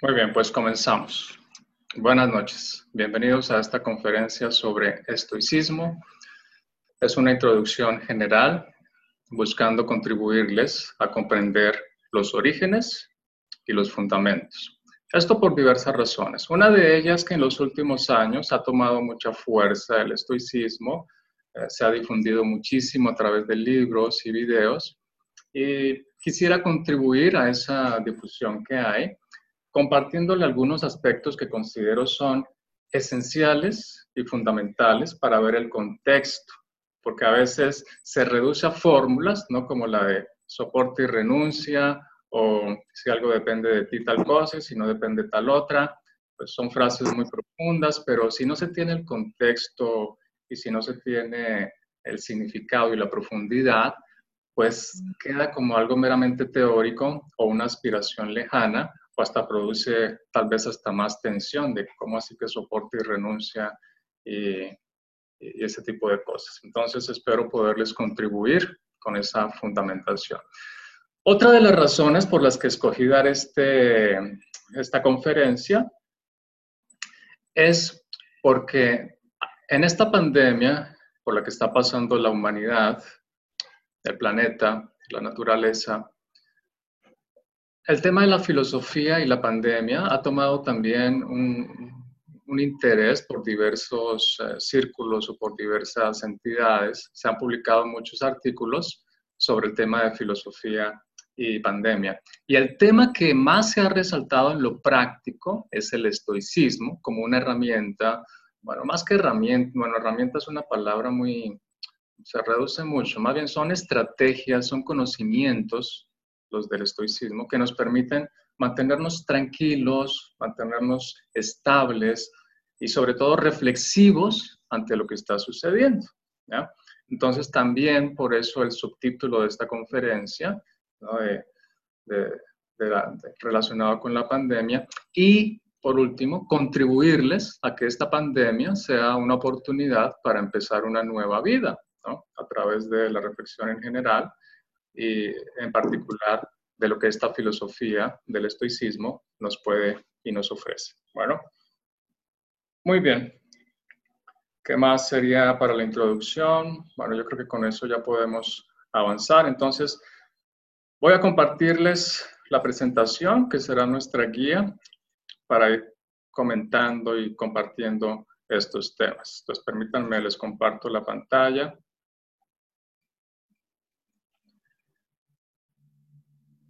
Muy bien, pues comenzamos. Buenas noches. Bienvenidos a esta conferencia sobre estoicismo. Es una introducción general buscando contribuirles a comprender los orígenes y los fundamentos. Esto por diversas razones. Una de ellas que en los últimos años ha tomado mucha fuerza el estoicismo, eh, se ha difundido muchísimo a través de libros y videos y quisiera contribuir a esa difusión que hay compartiéndole algunos aspectos que considero son esenciales y fundamentales para ver el contexto, porque a veces se reduce a fórmulas, ¿no? Como la de soporte y renuncia, o si algo depende de ti tal cosa, si no depende de tal otra, pues son frases muy profundas, pero si no se tiene el contexto y si no se tiene el significado y la profundidad, pues queda como algo meramente teórico o una aspiración lejana o hasta produce tal vez hasta más tensión de cómo así que soporte y renuncia y, y ese tipo de cosas. Entonces espero poderles contribuir con esa fundamentación. Otra de las razones por las que escogí dar este, esta conferencia es porque en esta pandemia por la que está pasando la humanidad, el planeta, la naturaleza. El tema de la filosofía y la pandemia ha tomado también un, interés por diversos eh, círculos o por diversas entidades. Se han publicado muchos artículos sobre el tema de filosofía y pandemia. Y el tema que más se ha resaltado en lo práctico es el estoicismo como una herramienta, bueno, más que herramienta, bueno, herramienta es una palabra muy, se reduce mucho, más bien son estrategias, son conocimientos, los del estoicismo, que nos permiten mantenernos tranquilos, mantenernos estables y sobre todo reflexivos ante lo que está sucediendo. Entonces también por eso el subtítulo de esta conferencia, relacionado con la pandemia, y por último, contribuirles a que esta pandemia sea una oportunidad para empezar una nueva vida, a través de la reflexión en general y en particular de lo que esta filosofía del estoicismo nos puede y nos ofrece. Bueno, muy bien. ¿Qué más sería para la introducción? Bueno, yo creo que con eso ya podemos avanzar. Entonces, voy a compartirles la presentación, que será nuestra guía para ir comentando y compartiendo estos temas. Entonces, permítanme, les comparto la pantalla.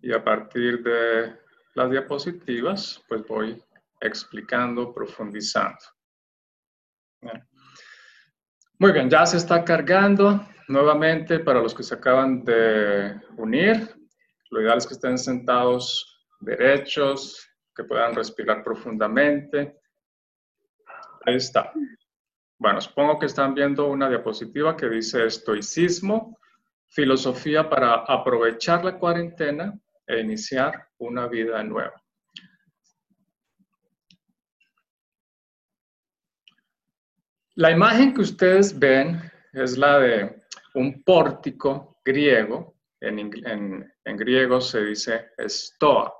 Y a partir de las diapositivas, pues voy explicando, profundizando. Muy bien, ya se está cargando. Nuevamente, para los que se acaban de unir, lo ideal es que estén sentados derechos, que puedan respirar profundamente. Ahí está. Bueno, supongo que están viendo una diapositiva que dice estoicismo, filosofía para aprovechar la cuarentena e iniciar una vida nueva. La imagen que ustedes ven es la de un pórtico griego. En, griego se dice estoa.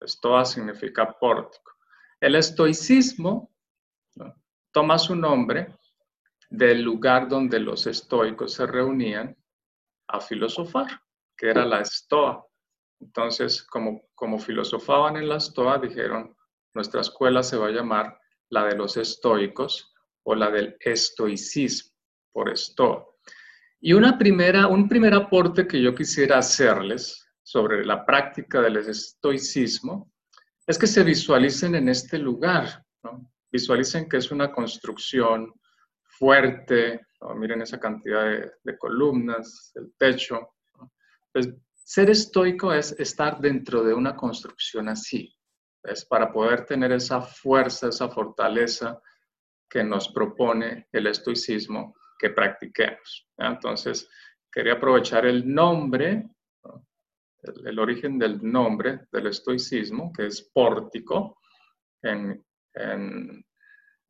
Estoa significa pórtico. El estoicismo toma su nombre del lugar donde los estoicos se reunían a filosofar, que era la estoa. Entonces, como, como filosofaban en la Stoa, dijeron, nuestra escuela se va a llamar la de los estoicos o la del estoicismo, por Stoa. Y una primera, un primer aporte que yo quisiera hacerles sobre la práctica del estoicismo es que se visualicen en este lugar, visualicen que es una construcción fuerte, miren esa cantidad de, columnas, el techo. Ser estoico es estar dentro de una construcción así, es para poder tener esa fuerza, esa fortaleza que nos propone el estoicismo que practiquemos. Entonces, quería aprovechar el nombre, el, origen del nombre del estoicismo, que es pórtico, en,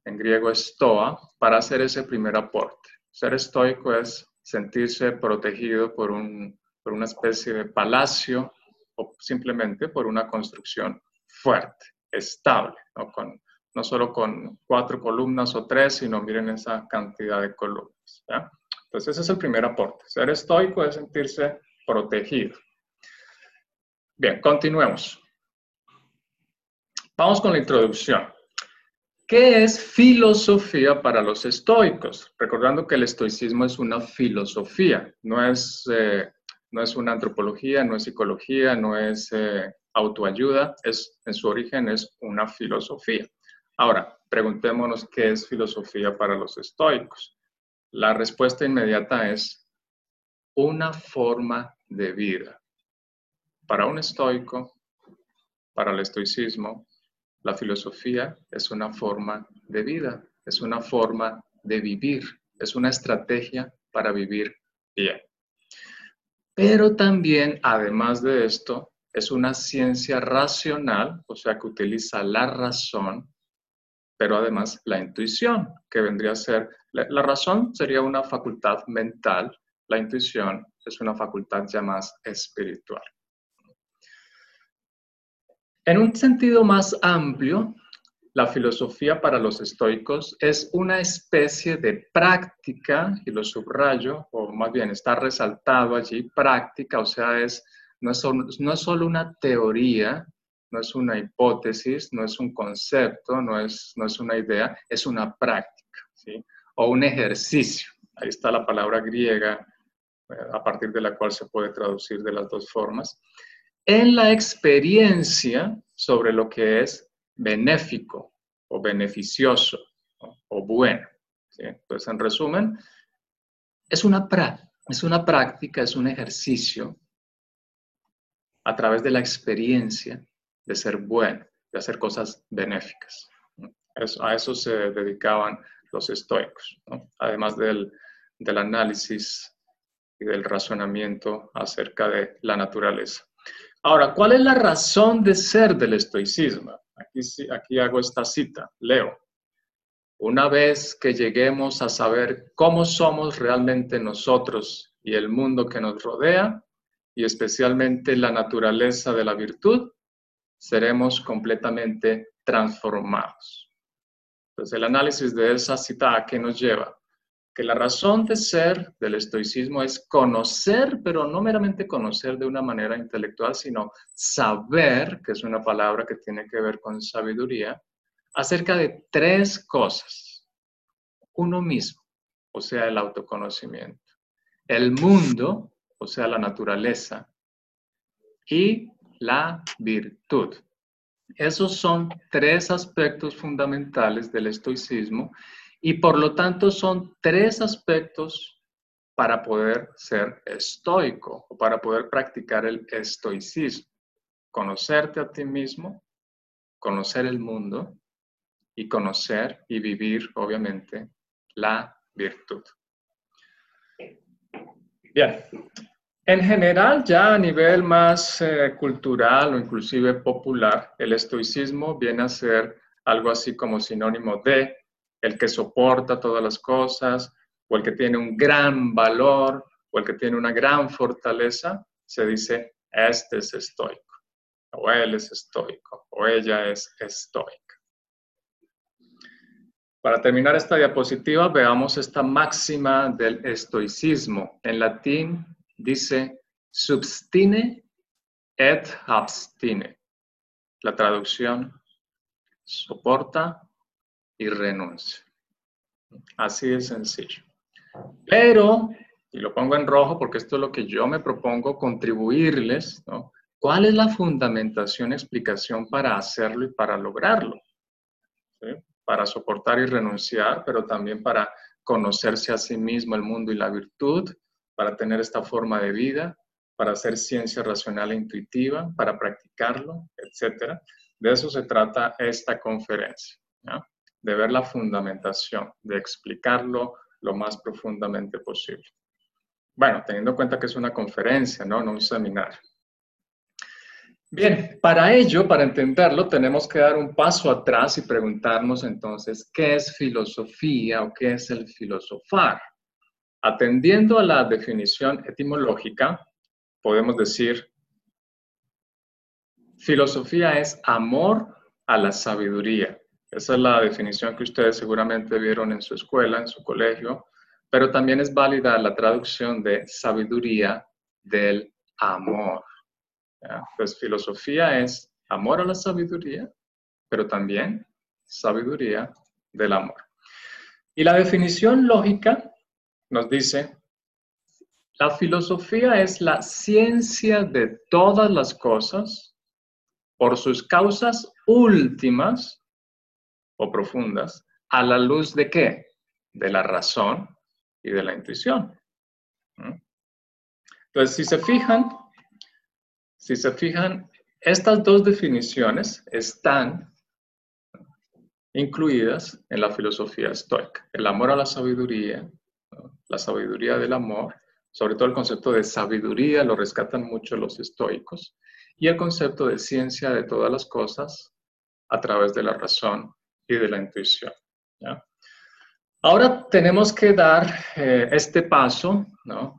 griego estoa, para hacer ese primer aporte. Ser estoico es sentirse protegido por un por una especie de palacio o simplemente por una construcción fuerte. estable, ¿no? Con, no solo con cuatro columnas o tres, sino miren esa cantidad de columnas. Entonces ese es el primer aporte. Ser estoico es sentirse protegido. Bien, continuemos. Vamos con la introducción. ¿Qué es filosofía para los estoicos? Recordando que el estoicismo es una filosofía, no es, eh, no es una antropología, no es psicología, no es eh, autoayuda, es, en su origen es una filosofía. Ahora, preguntémonos qué es filosofía para los estoicos. La respuesta inmediata es una forma de vida. Para un estoico, para el estoicismo, la filosofía es una forma de vida, es una forma de vivir, es una estrategia para vivir bien. Pero también, además de esto, es una ciencia racional, o sea, que utiliza la razón, pero además la intuición, que vendría a ser, la, razón sería una facultad mental, la intuición es una facultad ya más espiritual. En un sentido más amplio, la filosofía para los estoicos es una especie de práctica, y lo subrayo, o más bien está resaltado allí, práctica, o sea, es, no, es, no es solo una teoría, no es una hipótesis, no es un concepto, no es, no es una idea, es una práctica, o un ejercicio. Ahí está la palabra griega, eh, a partir de la cual se puede traducir de las dos formas en la experiencia sobre lo que es benéfico o beneficioso o bueno. Entonces, en resumen, es una, es una práctica, es un ejercicio a través de la experiencia de ser bueno, de hacer cosas benéficas. a eso se dedicaban los estoicos, además del, del análisis y del razonamiento acerca de la naturaleza. Ahora, ¿cuál es la razón de ser del estoicismo? Aquí, aquí hago esta cita, leo. Una vez que lleguemos a saber cómo somos realmente nosotros y el mundo que nos rodea, y especialmente la naturaleza de la virtud, seremos completamente transformados. Entonces, el análisis de esa cita a qué nos lleva? Que la razón de ser del estoicismo es conocer, pero no meramente conocer de una manera intelectual, sino saber, que es una palabra que tiene que ver con sabiduría, acerca de tres cosas. Uno mismo, o sea, el autoconocimiento. El mundo, o sea, la naturaleza. Y la virtud. Esos son tres aspectos fundamentales del estoicismo y por lo tanto son tres aspectos para poder ser estoico o para poder practicar el estoicismo. Conocerte a ti mismo, conocer el mundo y conocer y vivir, obviamente, la virtud. Bien, en general, ya a nivel más eh, cultural o inclusive popular, el estoicismo viene a ser algo así como sinónimo de el que soporta todas las cosas, o el que tiene un gran valor, o el que tiene una gran fortaleza, se dice, este es estoico, o él es estoico, o ella es estoica. Para terminar esta diapositiva, veamos esta máxima del estoicismo. En latín dice, substine et abstine. La traducción, soporta y renuncia. Así de sencillo. Pero, y lo pongo en rojo porque esto es lo que yo me propongo contribuirles, ¿no? ¿Cuál es la fundamentación, explicación para hacerlo y para lograrlo? Para soportar y renunciar, pero también para conocerse a sí mismo, el mundo y la virtud, para tener esta forma de vida, para hacer ciencia racional e intuitiva, para practicarlo, etc. De eso se trata esta conferencia. ¿no? De ver la fundamentación, de explicarlo lo más profundamente posible. Bueno, teniendo en cuenta que es una conferencia, ¿no? no un seminario. Bien, para ello, para entenderlo, tenemos que dar un paso atrás y preguntarnos entonces, ¿qué es filosofía o qué es el filosofar? Atendiendo a la definición etimológica, podemos decir, filosofía es amor a la sabiduría. Esa es la definición que ustedes seguramente vieron en su escuela, en su colegio, pero también es válida la traducción de sabiduría del amor. Pues filosofía es amor a la sabiduría, pero también sabiduría del amor. Y la definición lógica nos dice, la filosofía es la ciencia de todas las cosas por sus causas últimas o profundas, a la luz de qué? De la razón y de la intuición. Entonces, si se fijan, si se fijan, estas dos definiciones están incluidas en la filosofía estoica. El amor a la sabiduría, la sabiduría del amor, sobre todo el concepto de sabiduría lo rescatan mucho los estoicos, y el concepto de ciencia de todas las cosas a través de la razón y de la intuición. Ahora tenemos que dar eh, este paso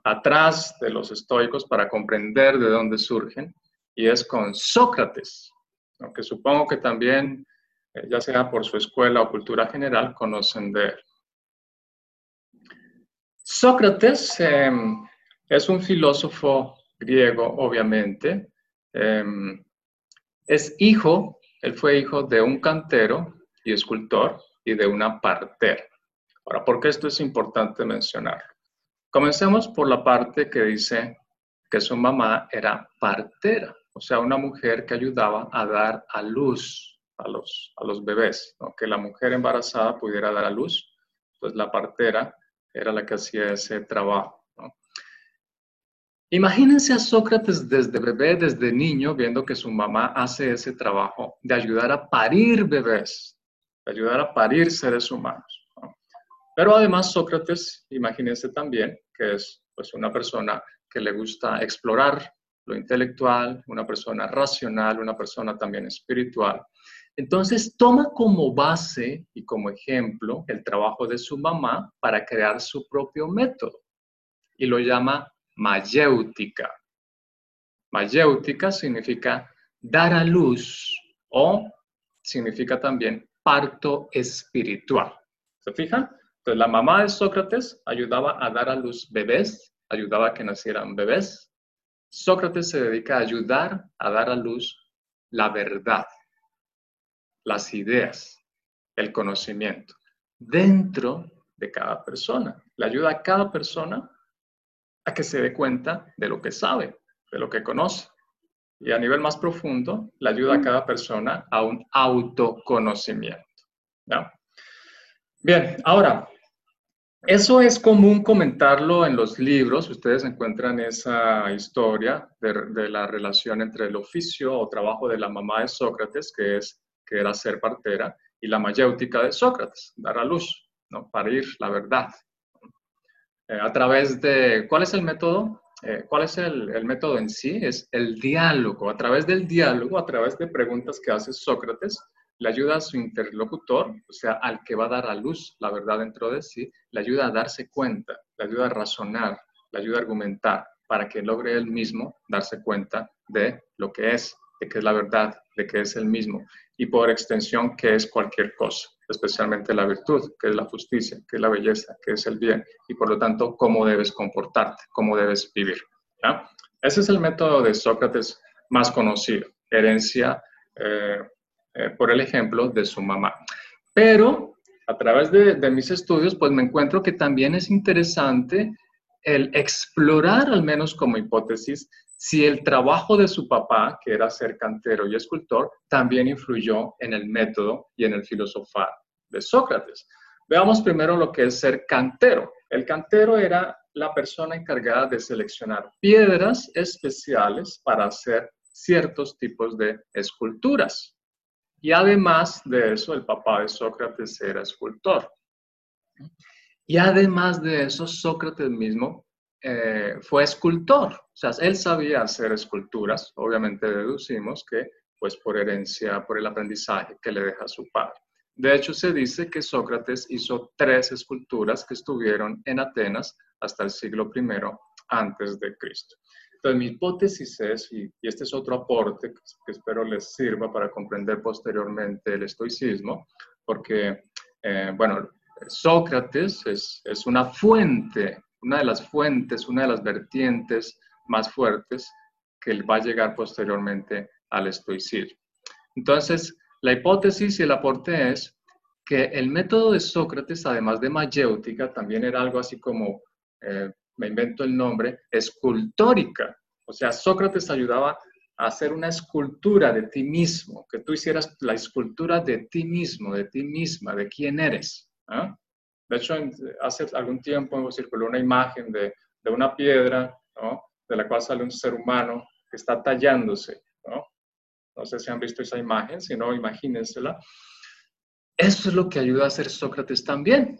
atrás de los estoicos para comprender de dónde surgen, y es con Sócrates, aunque supongo que también, eh, ya sea por su escuela o cultura general, conocen de él. Sócrates em, es un filósofo griego, obviamente. Em, es hijo, él fue hijo de un cantero y escultor y de una partera. Ahora, ¿por qué esto es importante mencionar? Comencemos por la parte que dice que su mamá era partera, o sea, una mujer que ayudaba a dar a luz a los, a los bebés, que la mujer embarazada pudiera dar a luz, pues la partera era la que hacía ese trabajo. Imagínense a Sócrates desde bebé, desde niño, viendo que su mamá hace ese trabajo de ayudar a parir bebés, ayudar a parir seres humanos. Pero además Sócrates, imagínense también que es pues, una persona que le gusta explorar lo intelectual, una persona racional, una persona también espiritual. Entonces toma como base y como ejemplo el trabajo de su mamá para crear su propio método y lo llama mayéutica. Mayéutica significa dar a luz o significa también parto espiritual. ¿Se fijan? Entonces la mamá de Sócrates ayudaba a dar a luz bebés, ayudaba a que nacieran bebés. Sócrates se dedica a ayudar a dar a luz la verdad, las ideas, el conocimiento dentro de cada persona. Le ayuda a cada persona a que se dé cuenta de lo que sabe, de lo que conoce. Y a nivel más profundo, le ayuda a cada persona a un autoconocimiento. Bien, ahora, eso es común comentarlo en los libros. Ustedes encuentran esa historia de, la relación entre el oficio o trabajo de la mamá de Sócrates, que, es, que era ser partera, y la mayéutica de Sócrates, dar a luz, ¿no? parir la verdad. Eh, a través de, ¿cuál es el método? Eh, ¿Cuál es el, el, método en sí? Es el diálogo. A través del diálogo, a través de preguntas que hace Sócrates, le ayuda a su interlocutor, o sea, al que va a dar a luz la verdad dentro de sí, le ayuda a darse cuenta, le ayuda a razonar, le ayuda a argumentar para que logre él mismo darse cuenta de lo que es, de que es la verdad, de que es el mismo y por extensión que es cualquier cosa especialmente la virtud, que es la justicia, que es la belleza, que es el bien, y por lo tanto, cómo debes comportarte, cómo debes vivir. Ese es el método de Sócrates más conocido, herencia eh, eh, por el ejemplo de su mamá. Pero a través de, de mis estudios, pues me encuentro que también es interesante el explorar, al menos como hipótesis, si el trabajo de su papá, que era ser cantero y escultor, también influyó en el método y en el filosofar de Sócrates. Veamos primero lo que es ser cantero. El cantero era la persona encargada de seleccionar piedras especiales para hacer ciertos tipos de esculturas. Y además de eso, el papá de Sócrates era escultor. Y además de eso, Sócrates mismo eh, fue escultor. O sea, él sabía hacer esculturas. Obviamente deducimos que, pues por herencia, por el aprendizaje que le deja su padre. De hecho, se dice que Sócrates hizo tres esculturas que estuvieron en Atenas hasta el siglo I antes de Cristo. Entonces, mi hipótesis es, y, este es otro aporte que, espero les sirva para comprender posteriormente el estoicismo, porque, eh, bueno, Sócrates es, es una fuente, una de las fuentes, una de las vertientes más fuertes que va a llegar posteriormente al estoicismo. Entonces, la hipótesis y el aporte es que el método de Sócrates, además de mayéutica, también era algo así como, eh, me invento el nombre, escultórica. O sea, Sócrates ayudaba a hacer una escultura de ti mismo, que tú hicieras la escultura de ti mismo, de ti misma, de quién eres. ¿ah? De hecho, hace algún tiempo circuló una imagen de, de una piedra, de la cual sale un ser humano que está tallándose. No sé si han visto esa imagen, si no, imagínensela. Eso es lo que ayuda a hacer Sócrates también.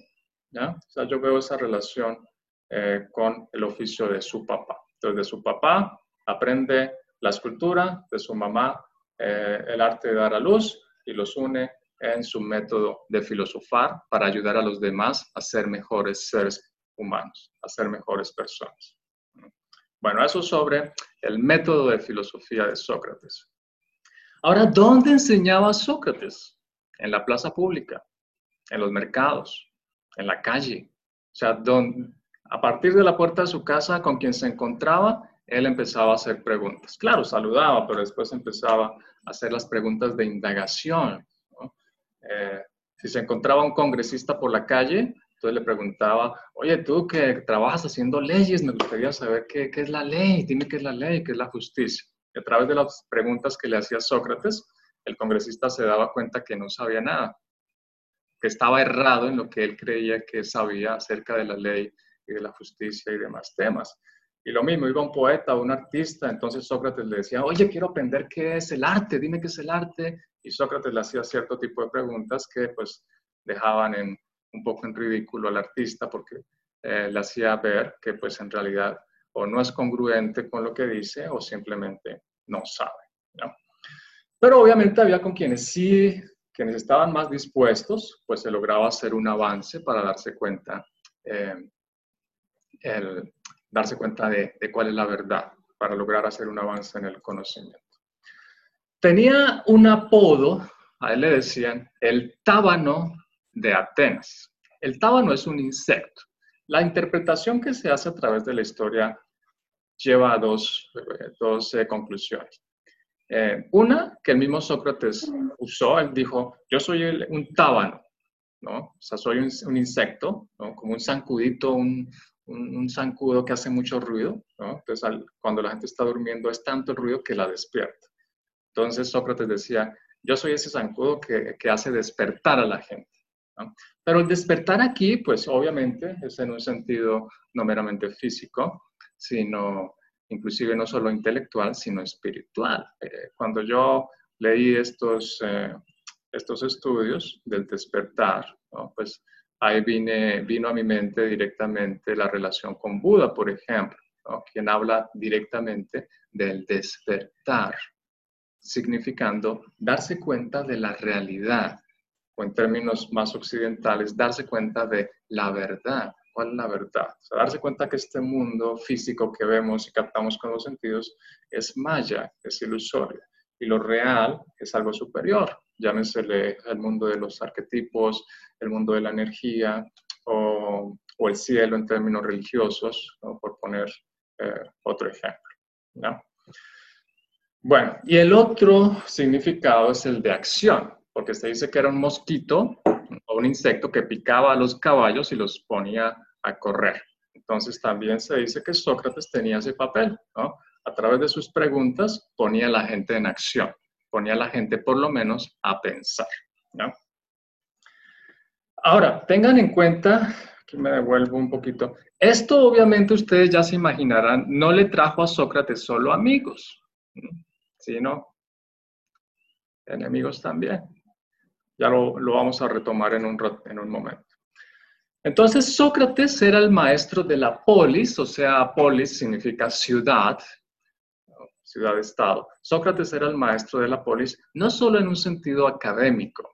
¿ya? O sea, yo veo esa relación eh, con el oficio de su papá. Entonces, de su papá aprende la escultura, de su mamá eh, el arte de dar a luz y los une en su método de filosofar para ayudar a los demás a ser mejores seres humanos, a ser mejores personas. Bueno, eso sobre el método de filosofía de Sócrates. Ahora, ¿dónde enseñaba Sócrates? En la plaza pública, en los mercados, en la calle. O sea, a partir de la puerta de su casa, con quien se encontraba, él empezaba a hacer preguntas. Claro, saludaba, pero después empezaba a hacer las preguntas de indagación. Eh, si se encontraba un congresista por la calle, entonces le preguntaba, oye, tú que trabajas haciendo leyes, me gustaría saber qué, qué, es la ley, dime qué es la ley, qué es la justicia. Y a través de las preguntas que le hacía Sócrates, el congresista se daba cuenta que no sabía nada, que estaba errado en lo que él creía que sabía acerca de la ley y de la justicia y demás temas. Y lo mismo, iba un poeta, un artista, entonces Sócrates le decía, oye, quiero aprender qué es el arte, dime qué es el arte. Y Sócrates le hacía cierto tipo de preguntas que pues dejaban en, un poco en ridículo al artista porque eh, le hacía ver que pues en realidad o no es congruente con lo que dice o simplemente no sabe. Pero obviamente había con quienes sí, quienes estaban más dispuestos, pues se lograba hacer un avance para darse cuenta eh, el, darse cuenta de, cuál es la verdad para lograr hacer un avance en el conocimiento. Tenía un apodo, a él le decían el tábano de Atenas. El tábano es un insecto. La interpretación que se hace a través de la historia lleva a dos, dos eh, conclusiones. Eh, una, que el mismo Sócrates usó, él dijo, yo soy un tábano, ¿no? O sea, soy un, insecto, ¿no? Como un zancudito, un, un, zancudo que hace mucho ruido, Entonces, cuando la gente está durmiendo es tanto el ruido que la despierta. Entonces, Sócrates decía, yo soy ese zancudo que, que hace despertar a la gente. Pero el despertar aquí, pues obviamente es en un sentido no meramente físico, sino inclusive no solo intelectual, sino espiritual. Eh, cuando yo leí estos, eh, estos estudios del despertar, pues ahí vine, vino a mi mente directamente la relación con Buda, por ejemplo, quien habla directamente del despertar, significando darse cuenta de la realidad, o en términos más occidentales, darse cuenta de la verdad. ¿Cuál es la verdad? O sea, darse cuenta que este mundo físico que vemos y captamos con los sentidos es maya, es ilusorio, y lo real es algo superior, llámesele el mundo de los arquetipos, el mundo de la energía o, el cielo en términos religiosos, por poner eh, otro ejemplo. Bueno, y el otro significado es el de acción, porque se dice que era un mosquito un insecto que picaba a los caballos y los ponía a correr. Entonces también se dice que Sócrates tenía ese papel, ¿no? A través de sus preguntas ponía a la gente en acción ponía a la gente por lo menos a pensar. ¿no? Ahora, tengan en cuenta, aquí me devuelvo un poquito, esto obviamente ustedes ya se imaginarán, no le trajo a Sócrates solo amigos, sino enemigos también. Ya lo, lo vamos a retomar en un, en un momento. Entonces, Sócrates era el maestro de la polis, o sea, polis significa ciudad, ciudad-estado. Sócrates era el maestro de la polis, no solo en un sentido académico,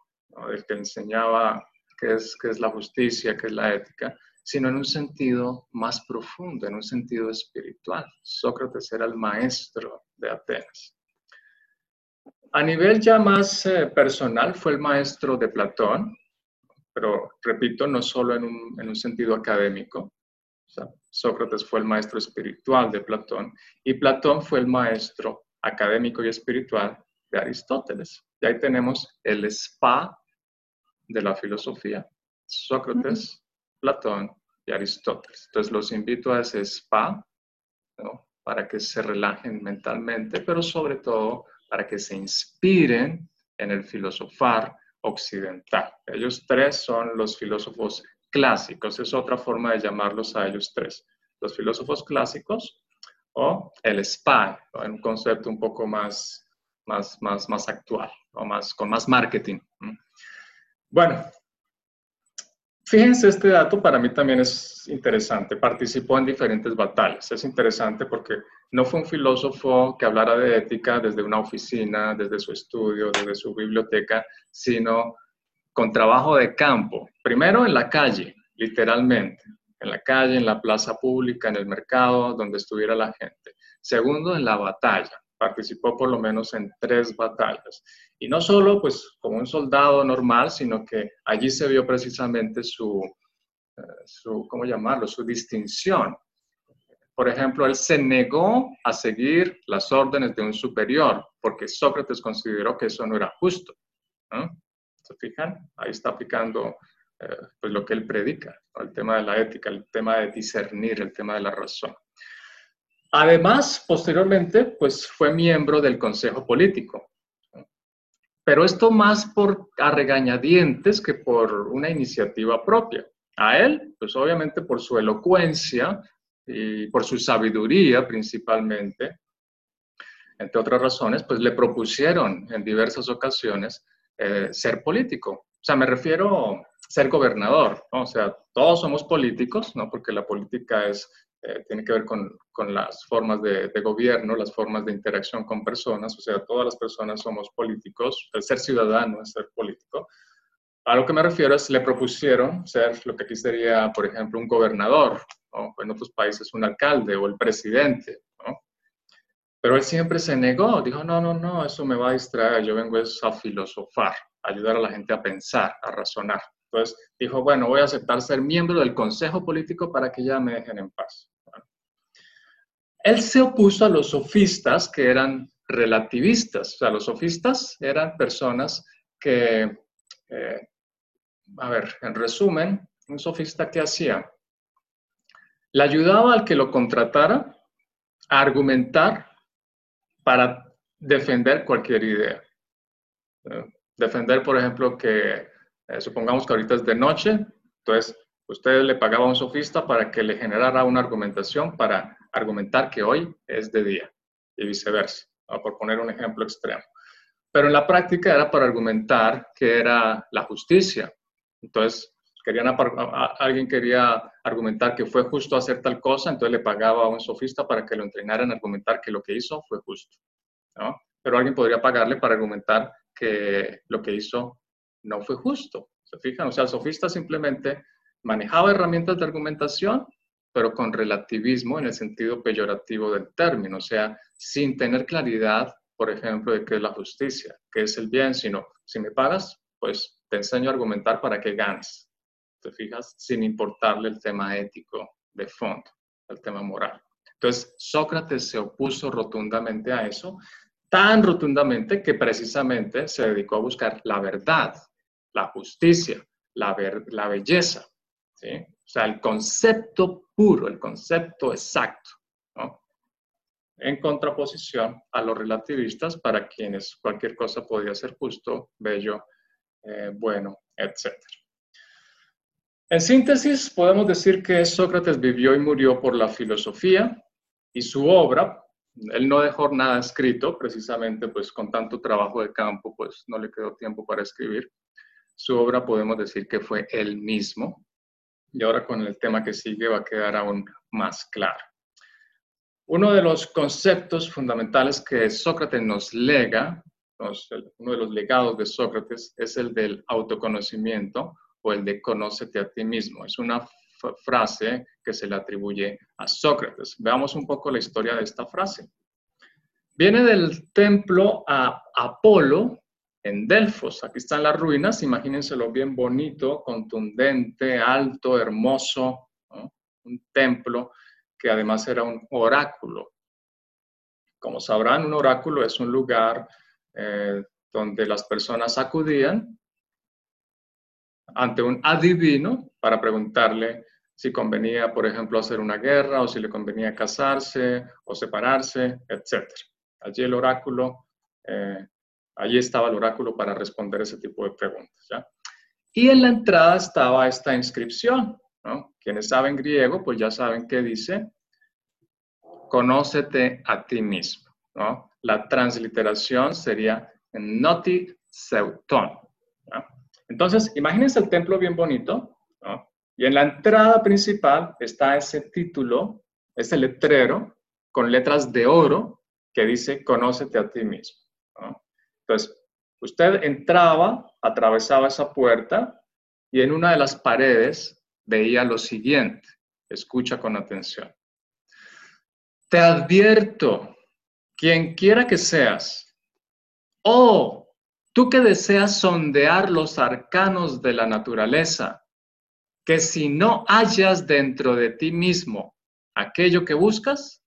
el que enseñaba qué es, qué es la justicia, qué es la ética, sino en un sentido más profundo, en un sentido espiritual. Sócrates era el maestro de Atenas. A nivel ya más eh, personal, fue el maestro de Platón, pero repito, no solo en un, sentido académico. Sócrates fue el maestro espiritual de Platón y Platón fue el maestro académico y espiritual de Aristóteles. Y ahí tenemos el spa de la filosofía, Sócrates, Platón y Aristóteles. Entonces los invito a ese spa para que se relajen mentalmente, pero sobre todo para que se inspiren en el filosofar occidental. Ellos tres son los filósofos clásicos, es otra forma de llamarlos a ellos tres. Los filósofos clásicos o el spa, un concepto un poco más, más, más, más actual, más, con más marketing. Bueno, fíjense, este dato para mí también es interesante. Participó en diferentes batallas. Es interesante porque no fue un filósofo que hablara de ética desde una oficina, desde su estudio, desde su biblioteca, sino con trabajo de campo. Primero en la calle, literalmente, en la calle, en la plaza pública, en el mercado, donde estuviera la gente. Segundo, en la batalla participó por lo menos en tres batallas. Y no solo pues como un soldado normal, sino que allí se vio precisamente su, eh, su ¿cómo llamarlo?, su distinción. Por ejemplo, él se negó a seguir las órdenes de un superior, porque Sócrates consideró que eso no era justo. ¿Se fijan? Ahí está aplicando eh, pues lo que él predica, el tema de la ética, el tema de discernir, el tema de la razón. Además, posteriormente, pues fue miembro del Consejo Político. Pero esto más por a regañadientes que por una iniciativa propia. A él, pues obviamente por su elocuencia y por su sabiduría principalmente, entre otras razones, pues le propusieron en diversas ocasiones eh, ser político. O sea, me refiero a ser gobernador, O sea, todos somos políticos, ¿no? Porque la política es eh, tiene que ver con, con las formas de, de, gobierno, las formas de interacción con personas, o sea, todas las personas somos políticos, el ser ciudadano es ser político. A lo que me refiero es, le propusieron ser lo que aquí sería, por ejemplo, un gobernador, o en otros países un alcalde o el presidente, ¿no? Pero él siempre se negó, dijo, no, no, no, eso me va a distraer, yo vengo a filosofar, a ayudar a la gente a pensar, a razonar. Entonces dijo, bueno, voy a aceptar ser miembro del Consejo Político para que ya me dejen en paz. Él se opuso a los sofistas que eran relativistas. O sea, los sofistas eran personas que, eh, a ver, en resumen, un sofista que hacía, le ayudaba al que lo contratara a argumentar para defender cualquier idea. Defender, por ejemplo, que eh, supongamos que ahorita es de noche, entonces usted le pagaba a un sofista para que le generara una argumentación para argumentar que hoy es de día y viceversa, por poner un ejemplo extremo. Pero en la práctica era para argumentar que era la justicia. Entonces, querían alguien quería argumentar que fue justo hacer tal cosa, entonces le pagaba a un sofista para que lo entrenara en argumentar que lo que hizo fue justo. Pero alguien podría pagarle para argumentar que lo que hizo no fue justo. ¿Se fijan? O sea, el sofista simplemente manejaba herramientas de argumentación, pero con relativismo en el sentido peyorativo del término, o sea, sin tener claridad, por ejemplo, de qué es la justicia, qué es el bien, sino, si me pagas, pues te enseño a argumentar para que ganes. ¿Te fijas? Sin importarle el tema ético de fondo, el tema moral. Entonces, Sócrates se opuso rotundamente a eso, tan rotundamente que precisamente se dedicó a buscar la verdad, la justicia, la, la belleza, o sea, el concepto puro, el concepto exacto, en contraposición a los relativistas para quienes cualquier cosa podía ser justo, bello, eh, bueno, etc. En síntesis, podemos decir que Sócrates vivió y murió por la filosofía y su obra, él no dejó nada escrito, precisamente pues con tanto trabajo de campo, pues no le quedó tiempo para escribir, su obra podemos decir que fue él mismo. Y ahora con el tema que sigue va a quedar aún más claro. Uno de los conceptos fundamentales que Sócrates nos lega, uno de los legados de Sócrates, es el del autoconocimiento o el de conócete a ti mismo. Es una frase que se le atribuye a Sócrates. Veamos un poco la historia de esta frase. Viene del templo a Apolo en Delfos. Aquí están las ruinas, imagínenselo bien bonito, contundente, alto, hermoso, un templo que además era un oráculo. Como sabrán, un oráculo es un lugar eh, donde las personas acudían ante un adivino para preguntarle si convenía, por ejemplo, hacer una guerra o si le convenía casarse o separarse, etc. Allí el oráculo, eh, allí estaba el oráculo para responder ese tipo de preguntas. Y en la entrada estaba esta inscripción. Quienes saben griego, pues ya saben qué dice, conócete a ti mismo. La transliteración sería noti seuton. Entonces, imagínense el templo bien bonito, y en la entrada principal está ese título, ese letrero con letras de oro que dice Conócete a ti mismo. Entonces, usted entraba, atravesaba esa puerta y en una de las paredes veía lo siguiente. Escucha con atención. Te advierto, quien quiera que seas, o Tú que deseas sondear los arcanos de la naturaleza, que si no hallas dentro de ti mismo aquello que buscas,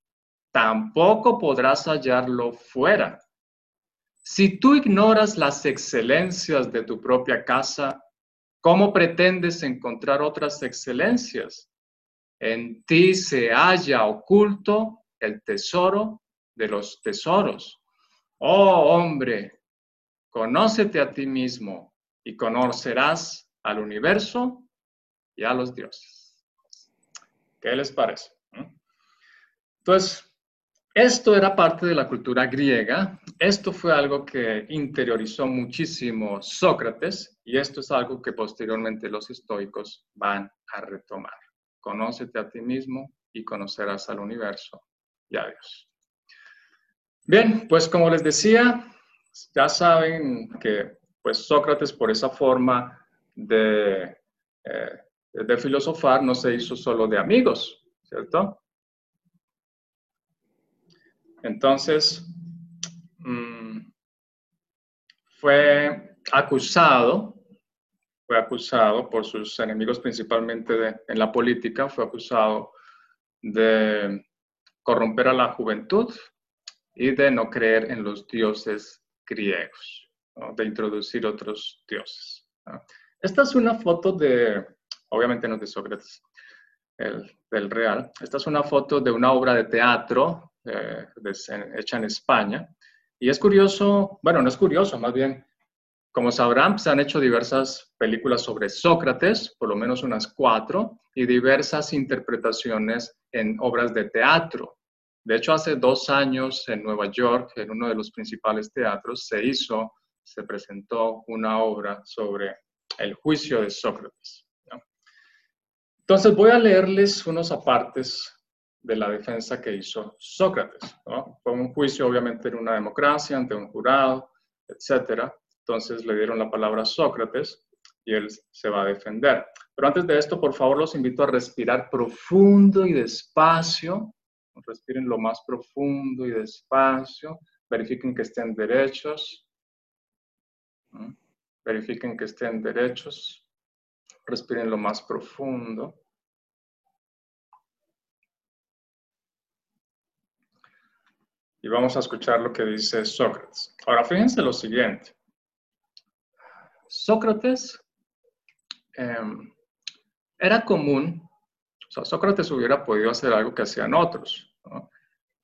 tampoco podrás hallarlo fuera. Si tú ignoras las excelencias de tu propia casa, ¿cómo pretendes encontrar otras excelencias? En ti se halla oculto el tesoro de los tesoros. Oh hombre, Conócete a ti mismo y conocerás al universo y a los dioses. ¿Qué les parece? Entonces, esto era parte de la cultura griega, esto fue algo que interiorizó muchísimo Sócrates y esto es algo que posteriormente los estoicos van a retomar. Conócete a ti mismo y conocerás al universo y a Dios. Bien, pues como les decía, ya saben que pues Sócrates por esa forma de, eh, de filosofar no se hizo solo de amigos, ¿cierto? Entonces, mm, fue acusado, fue acusado por sus enemigos principalmente en la política, fue acusado de corromper a la juventud y de no creer en los dioses griegos, de introducir otros dioses. Esta es una foto de, obviamente no de Sócrates, el, del real. Esta es una foto de una obra de teatro eh, hecha en España. Y es curioso, bueno, no es curioso, más bien, como sabrán, se han hecho diversas películas sobre Sócrates, por lo menos unas cuatro, y diversas interpretaciones en obras de teatro. De hecho, hace dos años en Nueva York, en uno de los principales teatros, se hizo, se presentó una obra sobre el juicio de Sócrates. Entonces voy a leerles unos apartes de la defensa que hizo Sócrates. Fue un juicio obviamente en una democracia, ante un jurado, etc. Entonces le dieron la palabra Sócrates y él se va a defender. Pero antes de esto, por favor, los invito a respirar profundo y despacio Respiren lo más profundo y despacio. Verifiquen que estén derechos. Verifiquen que estén derechos. Respiren lo más profundo. Y vamos a escuchar lo que dice Sócrates. Ahora, fíjense lo siguiente. Sócrates em, era común sea, Sócrates hubiera podido hacer algo que hacían otros,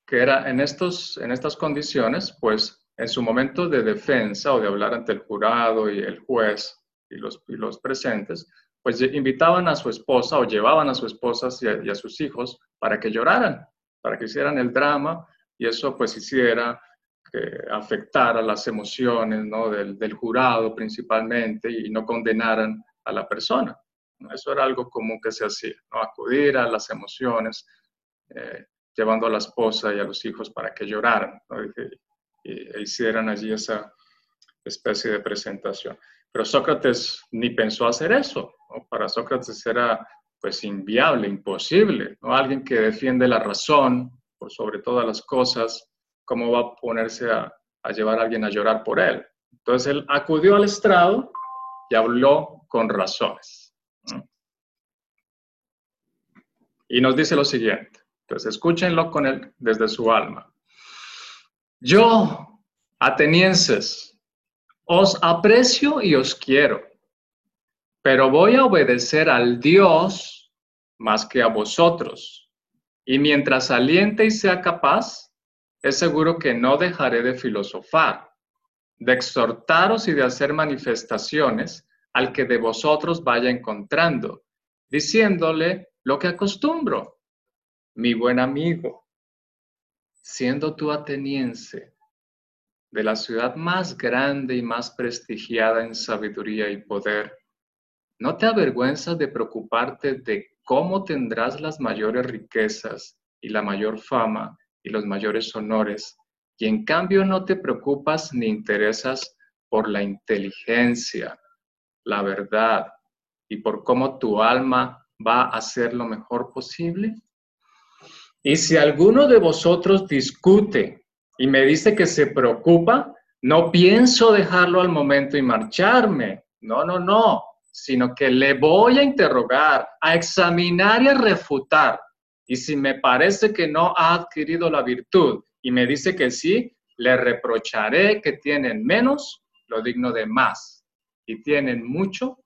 que era en, estos, en estas condiciones, pues en su momento de defensa o de hablar ante el jurado y el juez y los, y los presentes, pues invitaban a su esposa o llevaban a su esposa y a, sus hijos para que lloraran, para que hicieran el drama y eso pues hiciera que afectara las emociones ¿no? del, jurado principalmente y no condenaran a la persona. Eso era algo común que se hacía, ¿no? acudir a las emociones, eh, llevando a la esposa y a los hijos para que lloraran y, e hicieran allí esa especie de presentación. Pero Sócrates ni pensó hacer eso. Para Sócrates era pues inviable, imposible, ¿no? Alguien que defiende la razón por sobre todas las cosas, ¿cómo va a ponerse a, llevar a alguien a llorar por él? Entonces él acudió al estrado y habló con razones. Y nos dice lo siguiente, entonces escúchenlo con él desde su alma. Yo, atenienses, os aprecio y os quiero pero voy a obedecer al Dios más que a vosotros. Y mientras aliente y sea capaz, es seguro que no dejaré de filosofar, de exhortaros y de hacer manifestaciones al que de vosotros vaya encontrando, diciéndole lo que acostumbro. Mi buen amigo, siendo tú ateniense, de la ciudad más grande y más prestigiada en sabiduría y poder, ¿No te avergüenzas de preocuparte de cómo tendrás las mayores riquezas y la mayor fama y los mayores honores? Y en cambio no te preocupas ni interesas por la inteligencia, la verdad y por cómo tu alma va a ser lo mejor posible. Y si alguno de vosotros discute y me dice que se preocupa, no pienso dejarlo al momento y marcharme. No, no, no sino que le voy a interrogar, a examinar y a refutar. Y si me parece que no ha adquirido la virtud y me dice que sí, le reprocharé que tienen menos lo digno de más y tienen mucho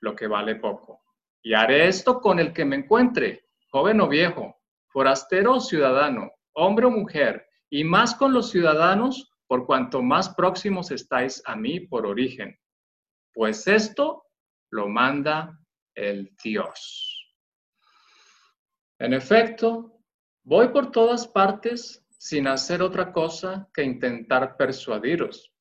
lo que vale poco. Y haré esto con el que me encuentre, joven o viejo, forastero o ciudadano, hombre o mujer, y más con los ciudadanos por cuanto más próximos estáis a mí por origen. Pues esto lo manda el Dios. En efecto, voy por todas partes sin hacer otra cosa que intentar persuadiros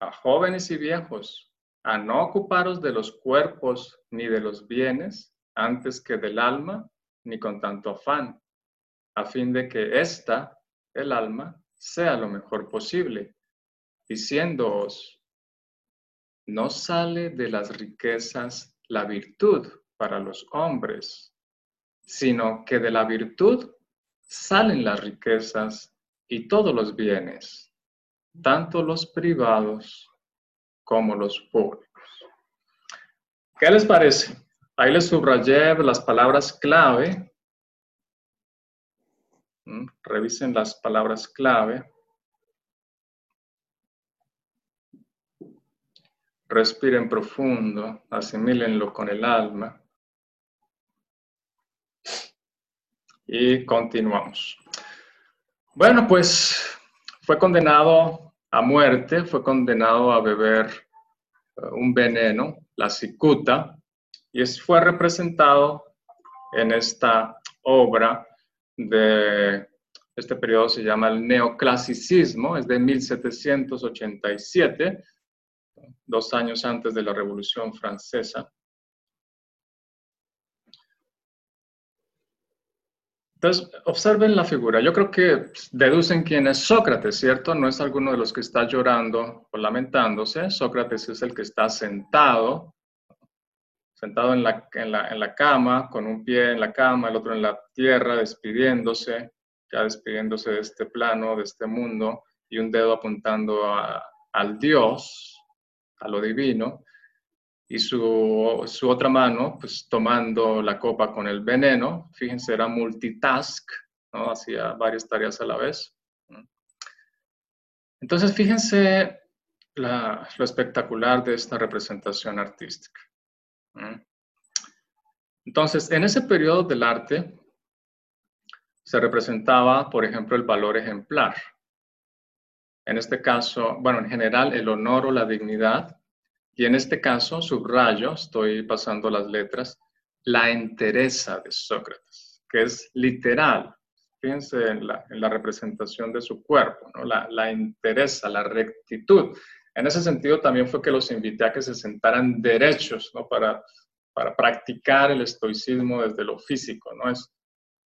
a jóvenes y viejos a no ocuparos de los cuerpos ni de los bienes antes que del alma, ni con tanto afán, a fin de que ésta, el alma, sea lo mejor posible, diciéndoos no sale de las riquezas la virtud para los hombres, sino que de la virtud salen las riquezas y todos los bienes, tanto los privados como los públicos. ¿Qué les parece? Ahí les subrayé las palabras clave. Mm, revisen las palabras clave. Respiren profundo, asimílenlo con el alma. Y continuamos. Bueno, pues fue condenado a muerte, fue condenado a beber eh, un veneno, la cicuta, y fue representado en esta obra de este periodo se llama el neoclasicismo, es de 1787 dos años antes de la Revolución Francesa. Entonces, observen la figura. Yo creo que deducen quién es Sócrates, ¿cierto? No es alguno de los que está llorando o lamentándose. Sócrates es el que está sentado, sentado en la, en la, en la cama, con un pie en la cama, el otro en la tierra, despidiéndose, ya despidiéndose de este plano, de este mundo, y un dedo apuntando al Dios, a lo divino, y su, su, otra mano, pues tomando la copa con el veneno, fíjense, era multitask, ¿no? Hacía varias tareas a la vez. Entonces, fíjense la, lo espectacular de esta representación artística. Entonces, en ese periodo del arte se representaba, por ejemplo, el valor ejemplar. En este caso, bueno, en general, el honor o la dignidad. Y en este caso, subrayo, estoy pasando las letras, la entereza de Sócrates, que es literal. Fíjense en la, en la representación de su cuerpo, ¿no? la, la entereza, la rectitud. En ese sentido, también fue que los invité a que se sentaran derechos, ¿no? Para, para practicar el estoicismo desde lo físico, ¿no? Es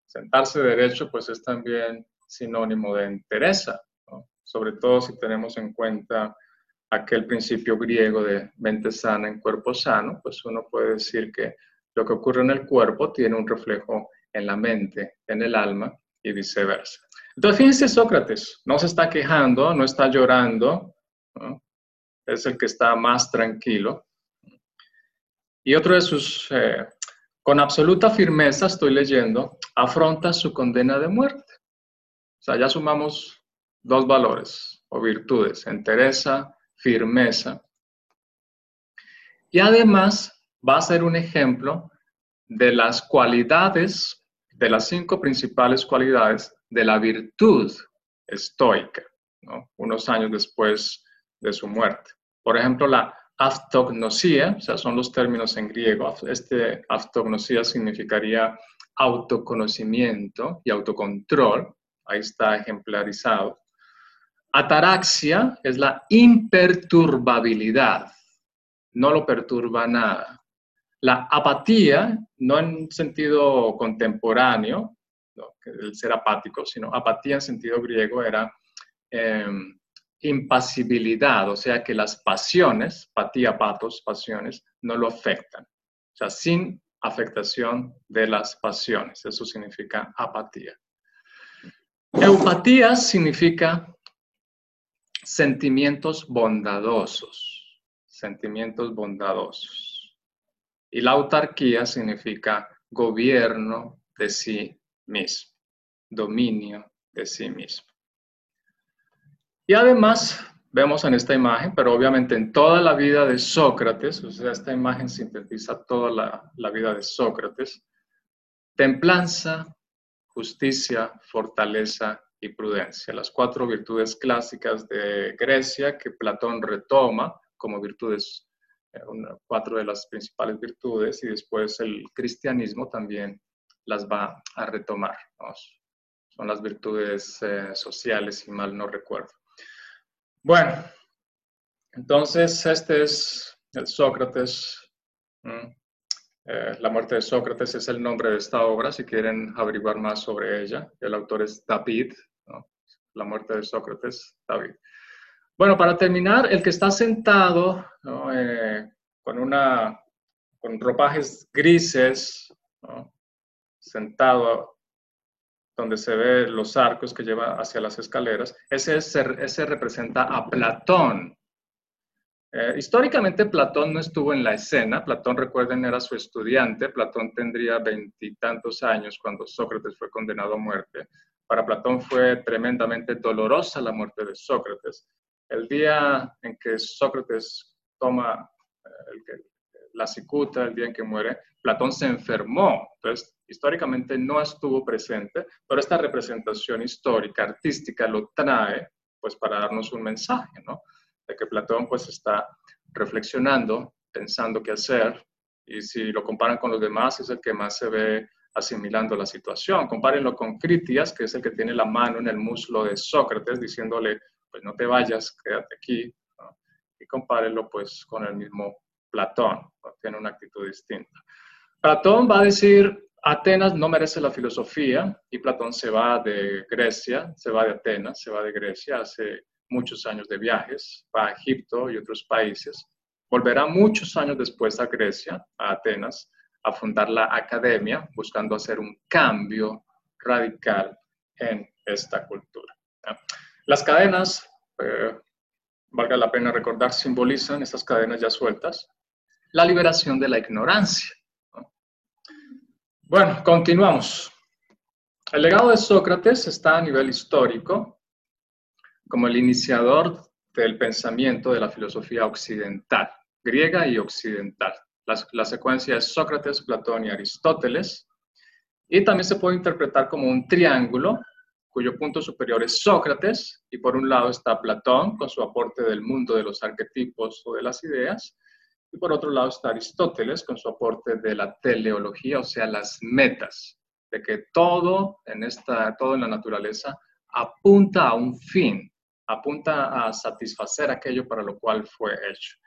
sentarse derecho, pues es también sinónimo de entereza sobre todo si tenemos en cuenta aquel principio griego de mente sana en cuerpo sano, pues uno puede decir que lo que ocurre en el cuerpo tiene un reflejo en la mente, en el alma y viceversa. Entonces, fíjense Sócrates, no se está quejando, no está llorando, es el que está más tranquilo. Y otro de sus, eh, con absoluta firmeza, estoy leyendo, afronta su condena de muerte. O sea, ya sumamos dos valores o virtudes, entereza, firmeza. Y además va a ser un ejemplo de las cualidades, de las cinco principales cualidades de la virtud estoica, unos años después de su muerte. Por ejemplo, la aftognosia, o sea, son los términos en griego. Este aftognosia significaría autoconocimiento y autocontrol. Ahí está ejemplarizado. Ataraxia es la imperturbabilidad. No lo perturba nada. La apatía, no en sentido contemporáneo, el ser apático, sino apatía en sentido griego era em, impasibilidad, o sea que las pasiones, patía, patos, pasiones, no lo afectan. O sea, sin afectación de las pasiones. Eso significa apatía. Eupatía significa sentimientos bondadosos, sentimientos bondadosos. Y la autarquía significa gobierno de sí mismo, dominio de sí mismo. Y además vemos en esta imagen, pero obviamente en toda la vida de Sócrates, o sea, esta imagen sintetiza toda la, la vida de Sócrates, templanza, justicia, fortaleza y prudencia, las cuatro virtudes clásicas de Grecia que Platón retoma como virtudes, eh, cuatro de las principales virtudes, y después el cristianismo también las va a retomar. Son las virtudes eh, sociales, si mal no recuerdo. Bueno, entonces este es el Sócrates. Eh, la muerte de Sócrates es el nombre de esta obra, si quieren averiguar más sobre ella. El autor es David, La muerte de Sócrates, David. Bueno, para terminar, el que está sentado eh, con, una, con ropajes grises, sentado donde se ve los arcos que lleva hacia las escaleras, ese, ese representa a Platón. Eh, históricamente Platón no estuvo en la escena, Platón recuerden era su estudiante, Platón tendría veintitantos años cuando Sócrates fue condenado a muerte. Para Platón fue tremendamente dolorosa la muerte de Sócrates. El día en que Sócrates toma eh, la cicuta, el día en que muere, Platón se enfermó, entonces históricamente no estuvo presente, pero esta representación histórica, artística, lo trae pues para darnos un mensaje, ¿no? De que Platón pues está reflexionando, pensando qué hacer, y si lo comparan con los demás es el que más se ve asimilando la situación. Compárenlo con Critias, que es el que tiene la mano en el muslo de Sócrates, diciéndole, pues no te vayas, quédate aquí, y compárenlo pues con el mismo Platón, tiene una actitud distinta. Platón va a decir, Atenas no merece la filosofía y Platón se va de Grecia, se va de Atenas, se va de Grecia, hace muchos años de viajes, va a Egipto y otros países, volverá muchos años después a Grecia, a Atenas, a fundar la academia, buscando hacer un cambio radical en esta cultura. Las cadenas, eh, valga la pena recordar, simbolizan, estas cadenas ya sueltas, la liberación de la ignorancia. Bueno, continuamos. El legado de Sócrates está a nivel histórico como el iniciador del pensamiento de la filosofía occidental, griega y occidental. La, secuencia es Sócrates, Platón y Aristóteles. Y también se puede interpretar como un triángulo cuyo punto superior es Sócrates, y por un lado está Platón con su aporte del mundo de los arquetipos o de las ideas, y por otro lado está Aristóteles con su aporte de la teleología, o sea, las metas, de que todo en, esta, todo en la naturaleza apunta a un fin, apunta a satisfacer aquello para lo cual fue hecho.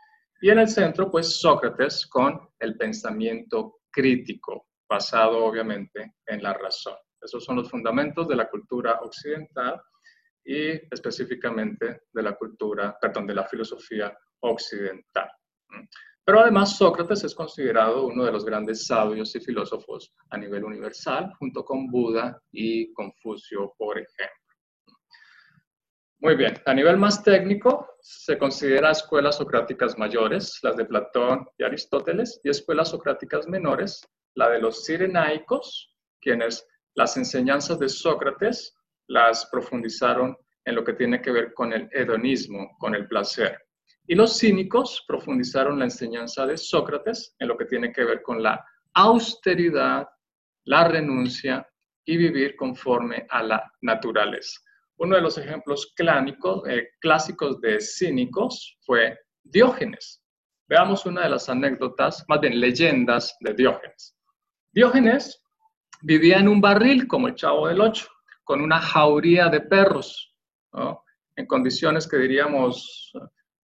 Y en el centro, pues Sócrates con el pensamiento crítico, basado obviamente en la razón. Esos son los fundamentos de la cultura occidental y específicamente de la cultura, perdón, de la filosofía occidental. Pero además Sócrates es considerado uno de los grandes sabios y filósofos a nivel universal, junto con Buda y Confucio, por ejemplo. Muy bien, a nivel más técnico se considera escuelas socráticas mayores, las de Platón y Aristóteles, y escuelas socráticas menores, la de los sirenaicos, quienes las enseñanzas de Sócrates las profundizaron en lo que tiene que ver con el hedonismo, con el placer. Y los cínicos profundizaron la enseñanza de Sócrates en lo que tiene que ver con la austeridad, la renuncia y vivir conforme a la naturaleza. Uno de los ejemplos eh, clásicos de cínicos fue Diógenes. Veamos una de las anécdotas, más bien leyendas de Diógenes. Diógenes vivía en un barril como el Chavo del Ocho, con una jauría de perros, en condiciones que diríamos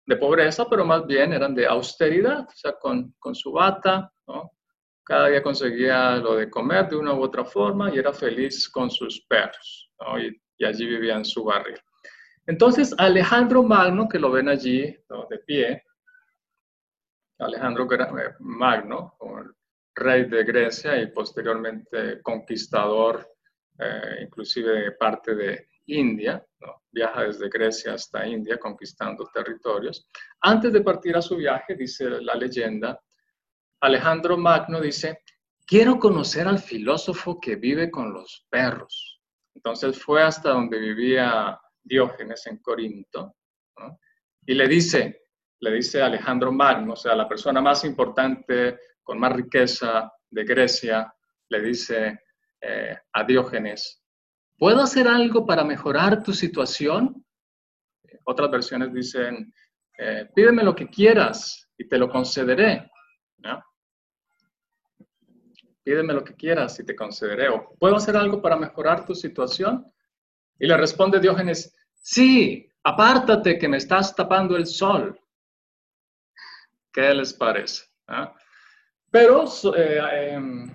de pobreza, pero más bien eran de austeridad, o sea, con, con su bata, cada día conseguía lo de comer de una u otra forma y era feliz con sus perros. Y allí vivía en su barrio. Entonces, Alejandro Magno, que lo ven allí de pie, Alejandro eh, Magno, rey de Grecia y posteriormente conquistador, eh, inclusive de parte de India, viaja desde Grecia hasta India conquistando territorios. Antes de partir a su viaje, dice la leyenda, Alejandro Magno dice, quiero conocer al filósofo que vive con los perros. Entonces fue hasta donde vivía Diógenes en Corinto y le dice, le dice Alejandro Magno, o sea, la persona más importante, con más riqueza de Grecia, le dice eh, a Diógenes, ¿puedo hacer algo para mejorar tu situación? Otras versiones dicen, eh, pídeme lo que quieras y te lo concederé. Pídeme lo que quieras y te concederé. ¿O puedo hacer algo para mejorar tu situación? Y le responde Diógenes, sí, apártate que me estás tapando el sol. ¿Qué les parece? ¿Ah? Pero eh, em,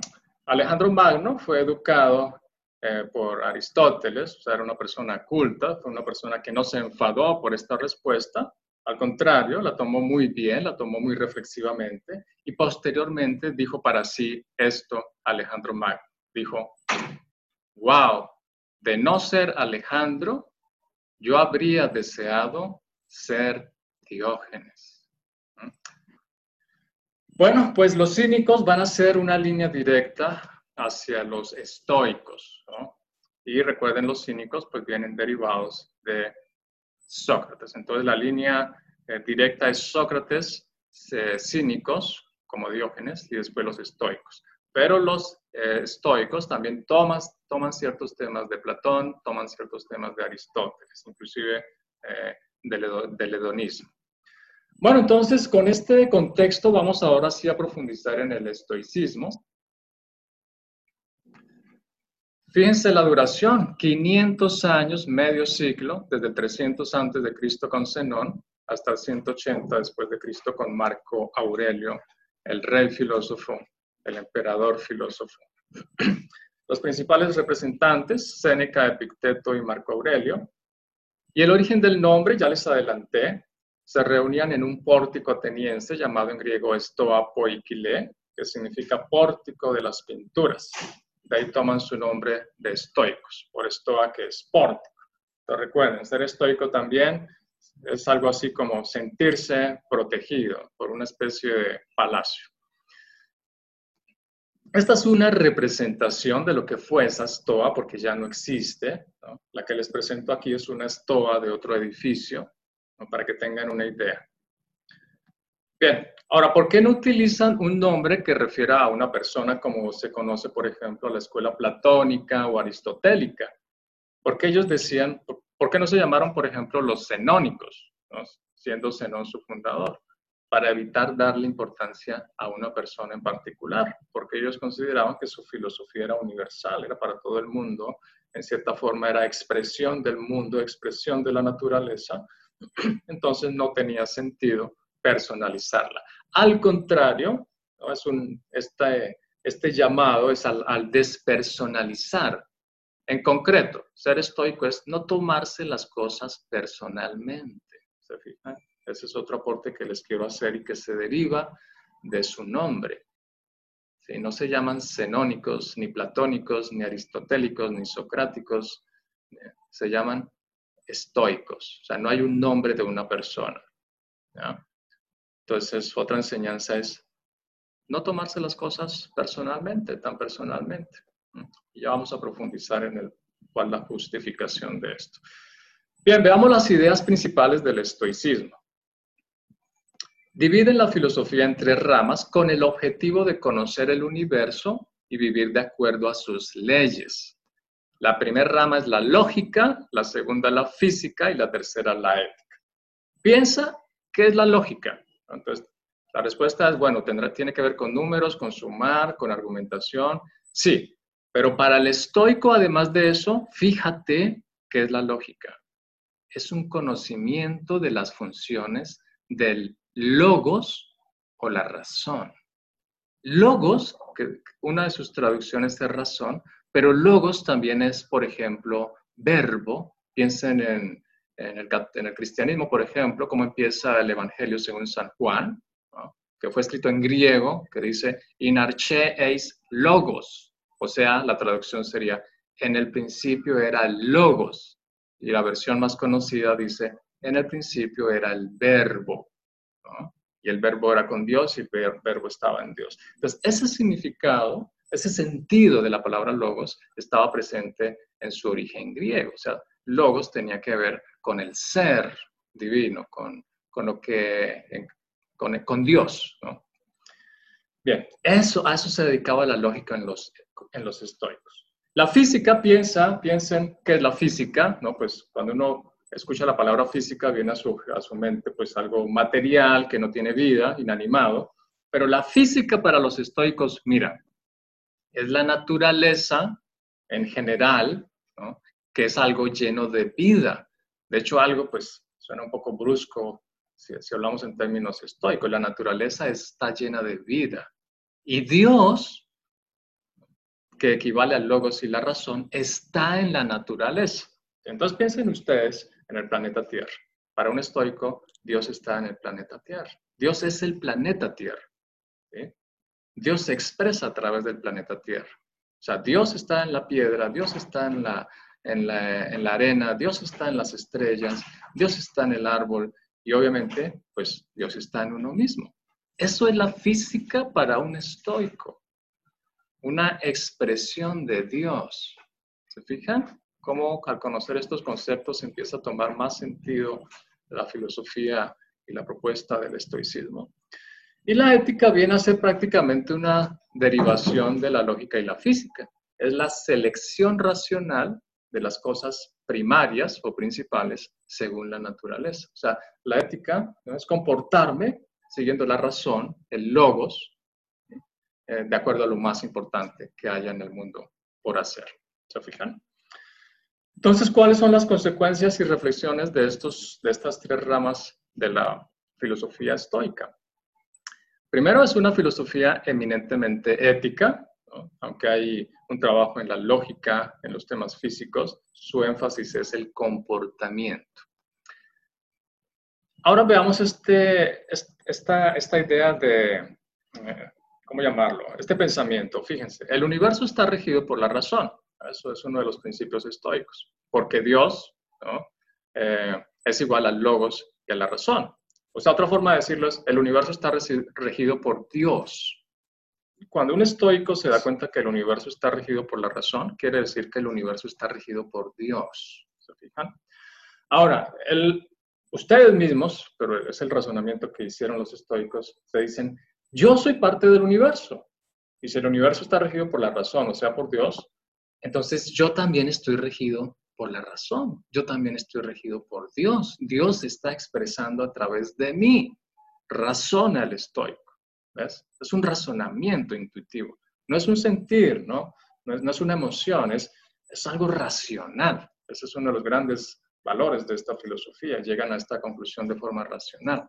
Alejandro Magno fue educado eh, por Aristóteles, o sea, era una persona culta, fue una persona que no se enfadó por esta respuesta, al contrario, la tomó muy bien, la tomó muy reflexivamente y posteriormente dijo para sí esto Alejandro Magno. Dijo, wow, de no ser Alejandro, yo habría deseado ser Diógenes. ¿Mm? Bueno, pues los cínicos van a ser una línea directa hacia los estoicos. Y recuerden, los cínicos pues vienen derivados de Sócrates. Entonces la línea eh, directa es Sócrates, eh, cínicos, como Diógenes, y después los estoicos. Pero los eh, estoicos también toman, toman ciertos temas de Platón, toman ciertos temas de Aristóteles, inclusive del, del hedonismo. Bueno, entonces con este contexto vamos ahora sí a profundizar en el estoicismo. Fíjense la duración, 500 años, medio siglo, desde 300 antes de Cristo con Zenón hasta el 180 después de Cristo con Marco Aurelio, el rey filósofo, el emperador filósofo. Los principales representantes, Séneca, Epicteto y Marco Aurelio. Y el origen del nombre, ya les adelanté, se reunían en un pórtico ateniense llamado en griego Stoa Poikile, que significa pórtico de las pinturas. De ahí toman su nombre de estoicos, por estoa que es pórtico. Entonces recuerden, ser estoico también es algo así como sentirse protegido por una especie de palacio. Esta es una representación de lo que fue esa estoa, porque ya no existe. La que les presento aquí es una estoa de otro edificio, para que tengan una idea. Bien, ahora, ¿por qué no utilizan un nombre que refiera a una persona como se conoce, por ejemplo, a la escuela platónica o aristotélica? Porque ellos decían, ¿por qué no se llamaron, por ejemplo, los cenónicos, siendo Zenón su fundador? Para evitar darle importancia a una persona en particular, porque ellos consideraban que su filosofía era universal, era para todo el mundo, en cierta forma era expresión del mundo, expresión de la naturaleza, entonces no tenía sentido personalizarla. Al contrario, es un, este, este llamado es al, despersonalizar. En concreto, ser estoico es no tomarse las cosas personalmente. Ese es otro aporte que les quiero hacer y que se deriva de su nombre. No se llaman cenónicos, ni platónicos, ni aristotélicos, ni socráticos, se llaman estoicos. O sea, no hay un nombre de una persona. Entonces, otra enseñanza es no tomarse las cosas personalmente, tan personalmente. Y ya vamos a profundizar en el, cuál la justificación de esto. Bien, veamos las ideas principales del estoicismo. Dividen la filosofía en tres ramas con el objetivo de conocer el universo y vivir de acuerdo a sus leyes. La primera rama es la lógica, la segunda la física y la tercera la ética. Piensa, ¿qué es la lógica? Entonces, la respuesta es, bueno, tendrá, tiene que ver con números, con sumar, con argumentación. Sí, pero para el estoico, además de eso, fíjate qué es la lógica. Es un conocimiento de las funciones del logos o la razón. Logos, que una de sus traducciones es razón, pero logos también es, por ejemplo, verbo. Piensen en, el, cristianismo, por ejemplo, cómo empieza el Evangelio según San Juan, que fue escrito en griego, que dice, in arche eis logos. O sea, la traducción sería, en el principio era logos. Y la versión más conocida dice, en el principio era el verbo y el verbo era con Dios y el verbo estaba en Dios. Entonces, ese significado, ese sentido de la palabra logos estaba presente en su origen griego. O sea, logos tenía que ver con el ser divino, con, con lo que, con, con Dios. Bien, eso, a eso se dedicaba la lógica en los, en los estoicos. La física piensa, piensen qué es la física, ¿no? Pues cuando uno escucha la palabra física, viene a su, a su mente pues algo material que no tiene vida, inanimado, pero la física para los estoicos, mira, es la naturaleza en general, que es algo lleno de vida. De hecho, algo pues suena un poco brusco si, si hablamos en términos estoicos, la naturaleza está llena de vida. Y Dios, que equivale al logos y la razón, está en la naturaleza. Entonces piensen ustedes en el planeta Tierra. Para un estoico, Dios está en el planeta Tierra. Dios es el planeta Tierra. Dios se expresa a través del planeta Tierra. O sea, Dios está en la piedra, Dios está en la, en la, en la arena, Dios está en las estrellas, Dios está en el árbol y obviamente, pues Dios está en uno mismo. Eso es la física para un estoico, una expresión de Dios. ¿Se fijan? cómo al conocer estos conceptos empieza a tomar más sentido la filosofía y la propuesta del estoicismo. Y la ética viene a ser prácticamente una derivación de la lógica y la física. Es la selección racional de las cosas primarias o principales según la naturaleza. O sea, la ética es comportarme siguiendo la razón, el logos, eh, de acuerdo a lo más importante que haya en el mundo por hacer. ¿Se fijan? Entonces, ¿cuáles son las consecuencias y reflexiones de, estos, de estas tres ramas de la filosofía estoica? Primero, es una filosofía eminentemente ética, aunque hay un trabajo en la lógica, en los temas físicos, su énfasis es el comportamiento. Ahora veamos este, esta, idea de, eh, ¿cómo llamarlo? Este pensamiento. Fíjense, el universo está regido por la razón. Eso es uno de los principios estoicos, porque Dios eh, es igual al logos y a la razón. O sea, otra forma de decirlo es, el universo está regido por Dios. Cuando un estoico se da cuenta que el universo está regido por la razón, quiere decir que el universo está regido por Dios. Ahora, ustedes mismos, pero es el razonamiento que hicieron los estoicos, se dicen, yo soy parte del universo. Y si el universo está regido por la razón, o sea, por Dios, entonces yo también estoy regido por la razón, yo también estoy regido por Dios. Dios está expresando a través de mí. Razona el estoico. ¿Ves? Es un razonamiento intuitivo. No es un sentir, ¿no? No es, una emoción, es, es algo racional. Ese es uno de los grandes valores de esta filosofía. Llegan a esta conclusión de forma racional.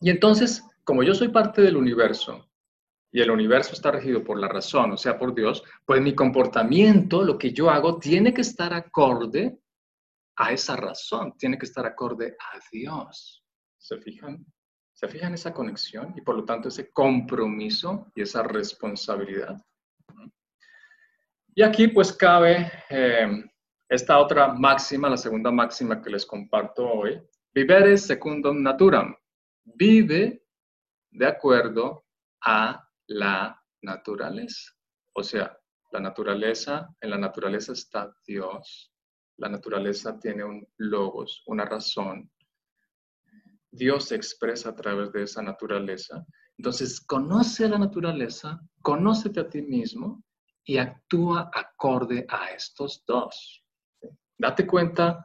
Y entonces, como yo soy parte del universo, y el universo está regido por la razón, o sea, por Dios, pues mi comportamiento, lo que yo hago, tiene que estar acorde a esa razón, tiene que estar acorde a Dios. ¿Se fijan? ¿Se fijan esa conexión y por lo tanto ese compromiso y esa responsabilidad? Y aquí pues cabe eh, esta otra máxima, la segunda máxima que les comparto hoy. Vivere secundum naturam. Vive de acuerdo a la naturaleza. O sea, la naturaleza, en la naturaleza está Dios. La naturaleza tiene un logos, una razón. Dios se expresa a través de esa naturaleza. Entonces, conoce a la naturaleza, conócete a ti mismo y actúa acorde a estos dos. Date cuenta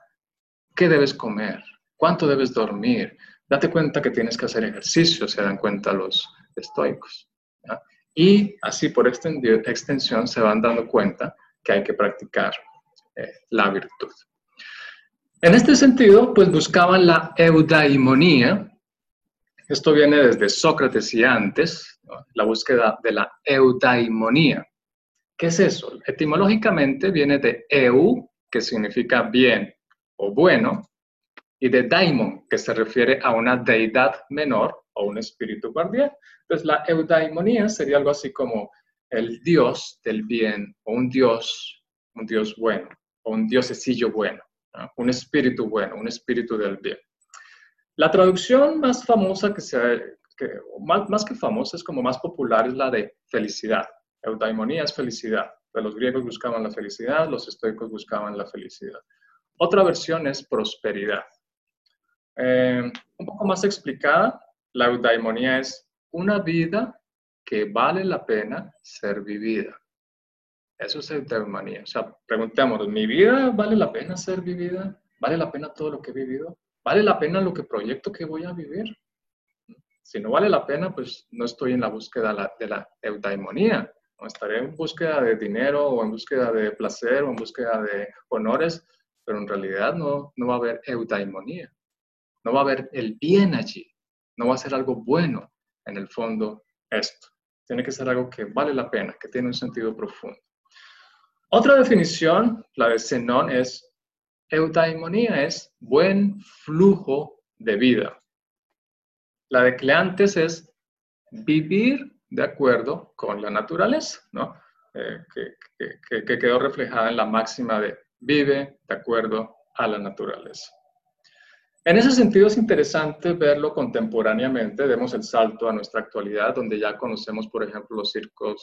qué debes comer, cuánto debes dormir. Date cuenta que tienes que hacer ejercicio, se dan cuenta los estoicos. Y así por extensión se van dando cuenta que hay que practicar eh, la virtud. En este sentido, pues buscaban la eudaimonía. Esto viene desde Sócrates y antes, la búsqueda de la eudaimonía. ¿Qué es eso? Etimológicamente viene de eu, que significa bien o bueno, y de daimon, que se refiere a una deidad menor o un espíritu guardián. Entonces, la eudaimonía sería algo así como el dios del bien o un dios, un dios bueno o un diosecillo bueno, un espíritu bueno, un espíritu del bien. La traducción más famosa que se, más que famosa, es como más popular, es la de felicidad. Eudaimonía es felicidad. Los griegos buscaban la felicidad, los estoicos buscaban la felicidad. Otra versión es prosperidad. Eh, un poco más explicada, la eudaimonía es una vida que vale la pena ser vivida. Eso es eudaimonía. O sea, preguntémonos, ¿mi vida vale la pena ser vivida? ¿Vale la pena todo lo que he vivido? ¿Vale la pena lo que proyecto que voy a vivir? Si no vale la pena, pues no estoy en la búsqueda de la eudaimonía estaré en búsqueda de dinero o en búsqueda de placer o en búsqueda de honores, pero en realidad no, no va a haber eudaimonía, no va a haber el bien allí, no va a ser algo bueno en el fondo esto. Tiene que ser algo que vale la pena, que tiene un sentido profundo. Otra definición, la de Zenón, es eudaimonía es buen flujo de vida. La de Cleantes es vivir de acuerdo con la naturaleza, ¿no? Eh, que, quedó reflejada en la máxima de vive de acuerdo a la naturaleza. En ese sentido es interesante verlo contemporáneamente, demos el salto a nuestra actualidad, donde ya conocemos, por ejemplo,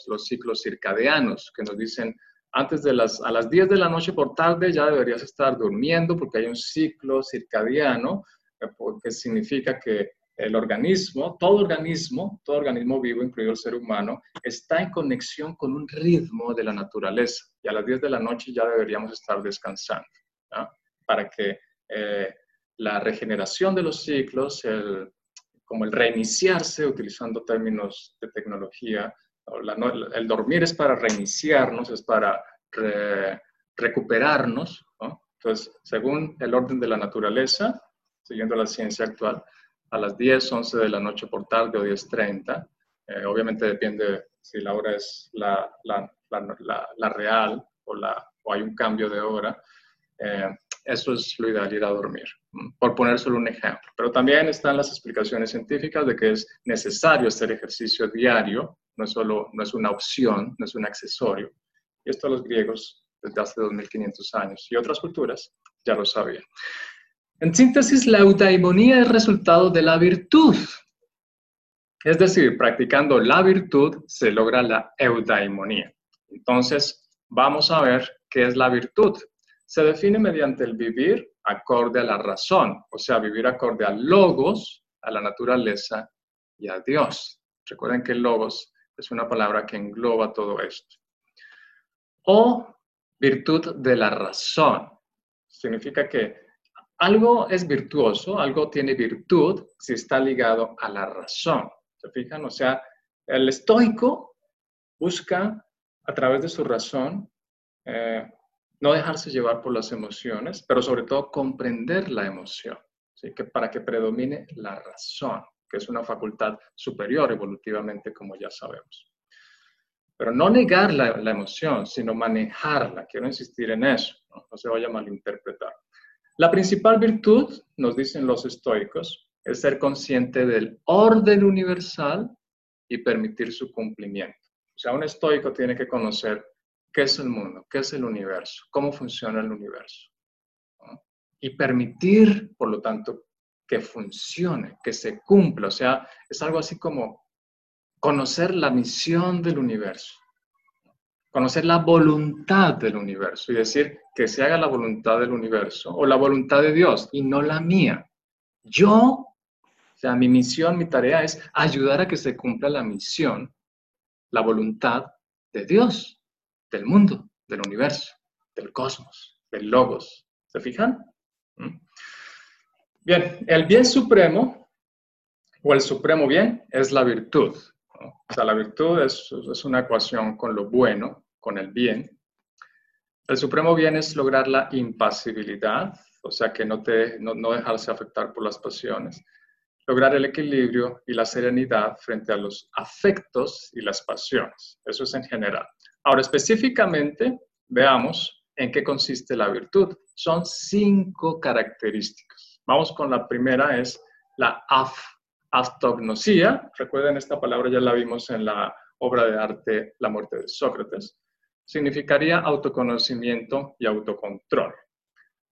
los ciclos circadianos, que nos dicen antes de las, a las 10 de la noche por tarde ya deberías estar durmiendo porque hay un ciclo circadiano, eh, que significa que el organismo, todo organismo, todo organismo vivo, incluido el ser humano, está en conexión con un ritmo de la naturaleza. Y a las 10 de la noche ya deberíamos estar descansando, para que eh, la regeneración de los ciclos, como el reiniciarse, utilizando términos de tecnología, el dormir es para reiniciarnos, es para recuperarnos. Entonces, según el orden de la naturaleza, siguiendo la ciencia actual, a las 10, 11 de la noche por tarde o 10.30. Eh, obviamente depende si la hora es la, la, la, real o, o, hay un cambio de hora. Eh, eso es lo ideal, ir a dormir, por poner solo un ejemplo. Pero también están las explicaciones científicas de que es necesario hacer ejercicio diario, no es, solo, no es una opción, no es un accesorio. Y esto los griegos desde hace 2500 años y otras culturas ya lo sabían. En síntesis, la eudaimonía es resultado de la virtud. Es decir, practicando la virtud se logra la eudaimonía. Entonces, vamos a ver qué es la virtud. Se define mediante el vivir acorde a la razón, o sea, vivir acorde a logos, a la naturaleza y a Dios. Recuerden que logos es una palabra que engloba todo esto. O virtud de la razón. Significa que algo es virtuoso, algo tiene virtud si está ligado a la razón. ¿Se fijan? O sea, el estoico busca a través de su razón eh, no dejarse llevar por las emociones, pero sobre todo comprender la emoción, ¿sí? que para que predomine la razón, que es una facultad superior evolutivamente, como ya sabemos. Pero no negar la, emoción, sino manejarla. Quiero insistir en eso, no, se vaya a malinterpretar. La principal virtud, nos dicen los estoicos, es ser consciente del orden universal y permitir su cumplimiento. O sea, un estoico tiene que conocer qué es el mundo, qué es el universo, cómo funciona el universo. Y permitir, por lo tanto, que funcione, que se cumpla. O sea, es algo así como conocer la misión del universo, conocer la voluntad del universo y decir que se haga la voluntad del universo o la voluntad de Dios y no la mía. Yo, o sea, mi misión, mi tarea es ayudar a que se cumpla la misión, la voluntad de Dios, del mundo, del universo, del cosmos, del logos. ¿Se fijan? ¿Mm? Bien, el bien supremo o el supremo bien es la virtud. O sea, la virtud es, una ecuación con lo bueno, con el bien. El supremo bien es lograr la impasibilidad, o sea, que no, te, no, dejarse afectar por las pasiones. Lograr el equilibrio y la serenidad frente a los afectos y las pasiones. Eso es en general. Ahora, específicamente, veamos en qué consiste la virtud. Son cinco características. Vamos con la primera, es la af recuerden esta palabra ya la vimos en la obra de arte La muerte de Sócrates, significaría autoconocimiento y autocontrol.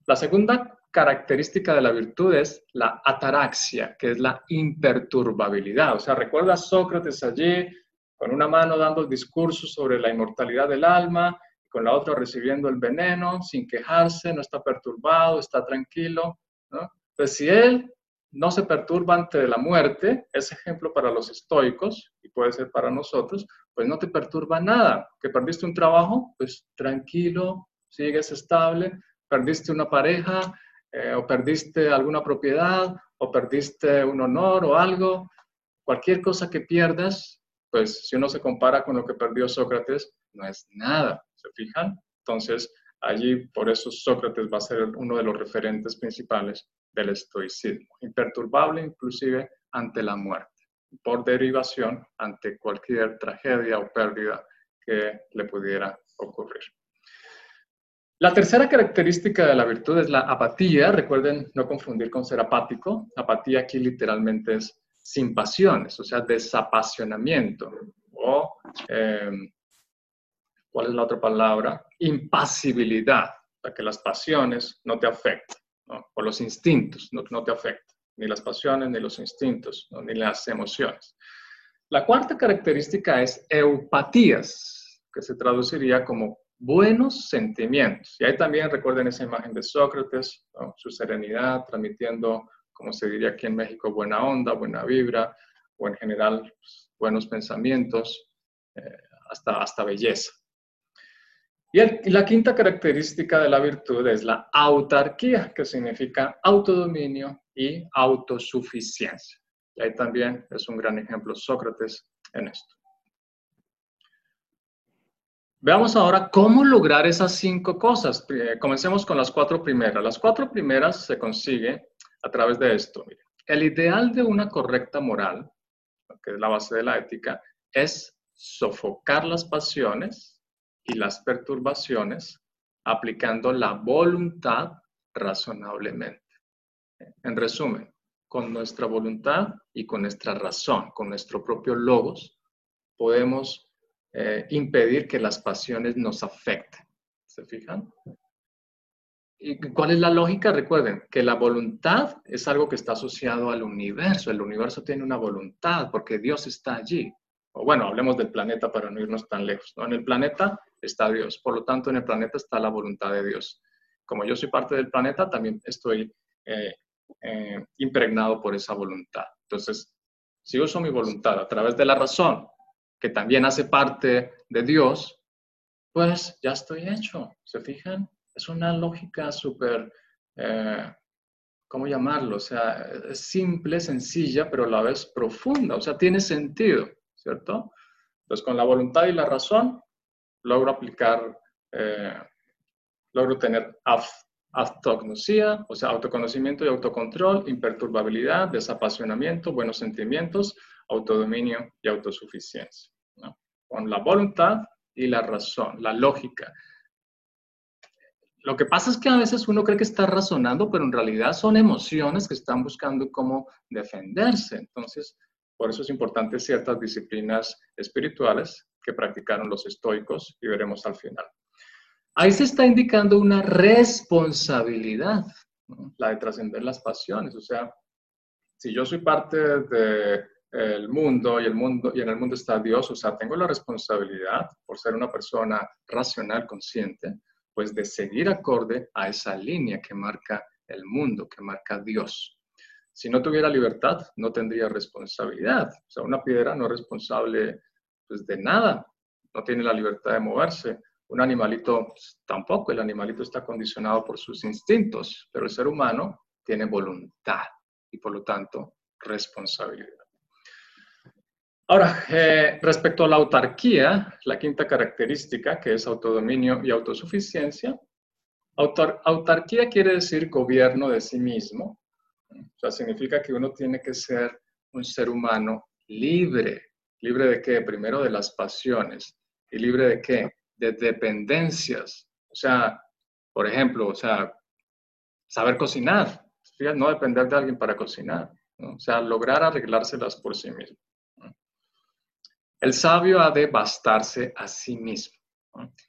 La segunda característica de la virtud es la ataraxia, que es la imperturbabilidad. O sea, recuerda a Sócrates allí con una mano dando el discurso sobre la inmortalidad del alma, con la otra recibiendo el veneno sin quejarse, no está perturbado, está tranquilo. ¿no? Pues si él no se perturba ante la muerte, es ejemplo para los estoicos y puede ser para nosotros, pues no te perturba nada. Que perdiste un trabajo, pues tranquilo, sigues estable, perdiste una pareja eh, o perdiste alguna propiedad o perdiste un honor o algo, cualquier cosa que pierdas, pues si uno se compara con lo que perdió Sócrates, no es nada, ¿se fijan? Entonces, allí por eso Sócrates va a ser uno de los referentes principales del estoicismo, imperturbable inclusive ante la muerte, por derivación ante cualquier tragedia o pérdida que le pudiera ocurrir. La tercera característica de la virtud es la apatía. Recuerden no confundir con ser apático. Apatía aquí literalmente es sin pasiones, o sea, desapasionamiento. O, em, ¿cuál es la otra palabra? Impasibilidad, para que las pasiones no te afecten o los instintos, no, no, te afecta, ni las pasiones, ni los instintos, ni las emociones. La cuarta característica es eupatías, que se traduciría como buenos sentimientos. Y ahí también recuerden esa imagen de Sócrates, su serenidad, transmitiendo, como se diría aquí en México, buena onda, buena vibra, o en general pues, buenos pensamientos, eh, hasta, hasta belleza. Y, la quinta característica de la virtud es la autarquía, que significa autodominio y autosuficiencia. Y ahí también es un gran ejemplo Sócrates en esto. Veamos ahora cómo lograr esas cinco cosas. Comencemos con las cuatro primeras. Las cuatro primeras se consigue a través de esto. El ideal de una correcta moral, que es la base de la ética, es sofocar las pasiones, y las perturbaciones aplicando la voluntad razonablemente. En resumen, con nuestra voluntad y con nuestra razón, con nuestro propio logos, podemos eh, impedir que las pasiones nos afecten. ¿Se fijan? ¿Y cuál es la lógica? Recuerden que la voluntad es algo que está asociado al universo. El universo tiene una voluntad porque Dios está allí o bueno, hablemos del planeta para no irnos tan lejos, ¿no? En el planeta está Dios, por lo tanto en el planeta está la voluntad de Dios. Como yo soy parte del planeta, también estoy eh, eh, impregnado por esa voluntad. Entonces, si uso mi voluntad a través de la razón, que también hace parte de Dios, pues ya estoy hecho. ¿Se fijan? Es una lógica súper, eh, ¿cómo llamarlo? O sea, simple, sencilla, pero a la vez profunda. O sea, tiene sentido. ¿cierto? Entonces, con la voluntad y la razón, logro aplicar, eh, logro tener autognosía, o sea, autoconocimiento y autocontrol, imperturbabilidad, desapasionamiento, buenos sentimientos, autodominio y autosuficiencia. Con la voluntad y la razón, la lógica. lo que pasa es que a veces uno cree que está razonando, pero en realidad son emociones que están buscando cómo defenderse. Entonces, por eso es importante ciertas disciplinas espirituales que practicaron los estoicos y veremos al final. Ahí se está indicando una responsabilidad, la de trascender las pasiones. O sea, si yo soy parte del mundo y el mundo y en el mundo está Dios, o sea, tengo la responsabilidad por ser una persona racional, consciente, pues de seguir acorde a esa línea que marca el mundo, que marca Dios. Si no tuviera libertad, no tendría responsabilidad. O sea, una piedra no es responsable pues, de nada, no tiene la libertad de moverse. Un animalito pues, tampoco, el animalito está condicionado por sus instintos, pero el ser humano tiene voluntad y por lo tanto responsabilidad. Ahora, eh, respecto a la autarquía, la quinta característica, que es autodominio y autosuficiencia, autarquía quiere decir gobierno de sí mismo. O sea, significa que uno tiene que ser un ser humano libre. ¿Libre de qué? Primero de las pasiones. ¿Y libre de qué? De dependencias. O sea, por ejemplo, o sea, saber cocinar. No depender de alguien para cocinar. O sea, lograr arreglárselas por sí mismo. El sabio ha de bastarse a sí mismo.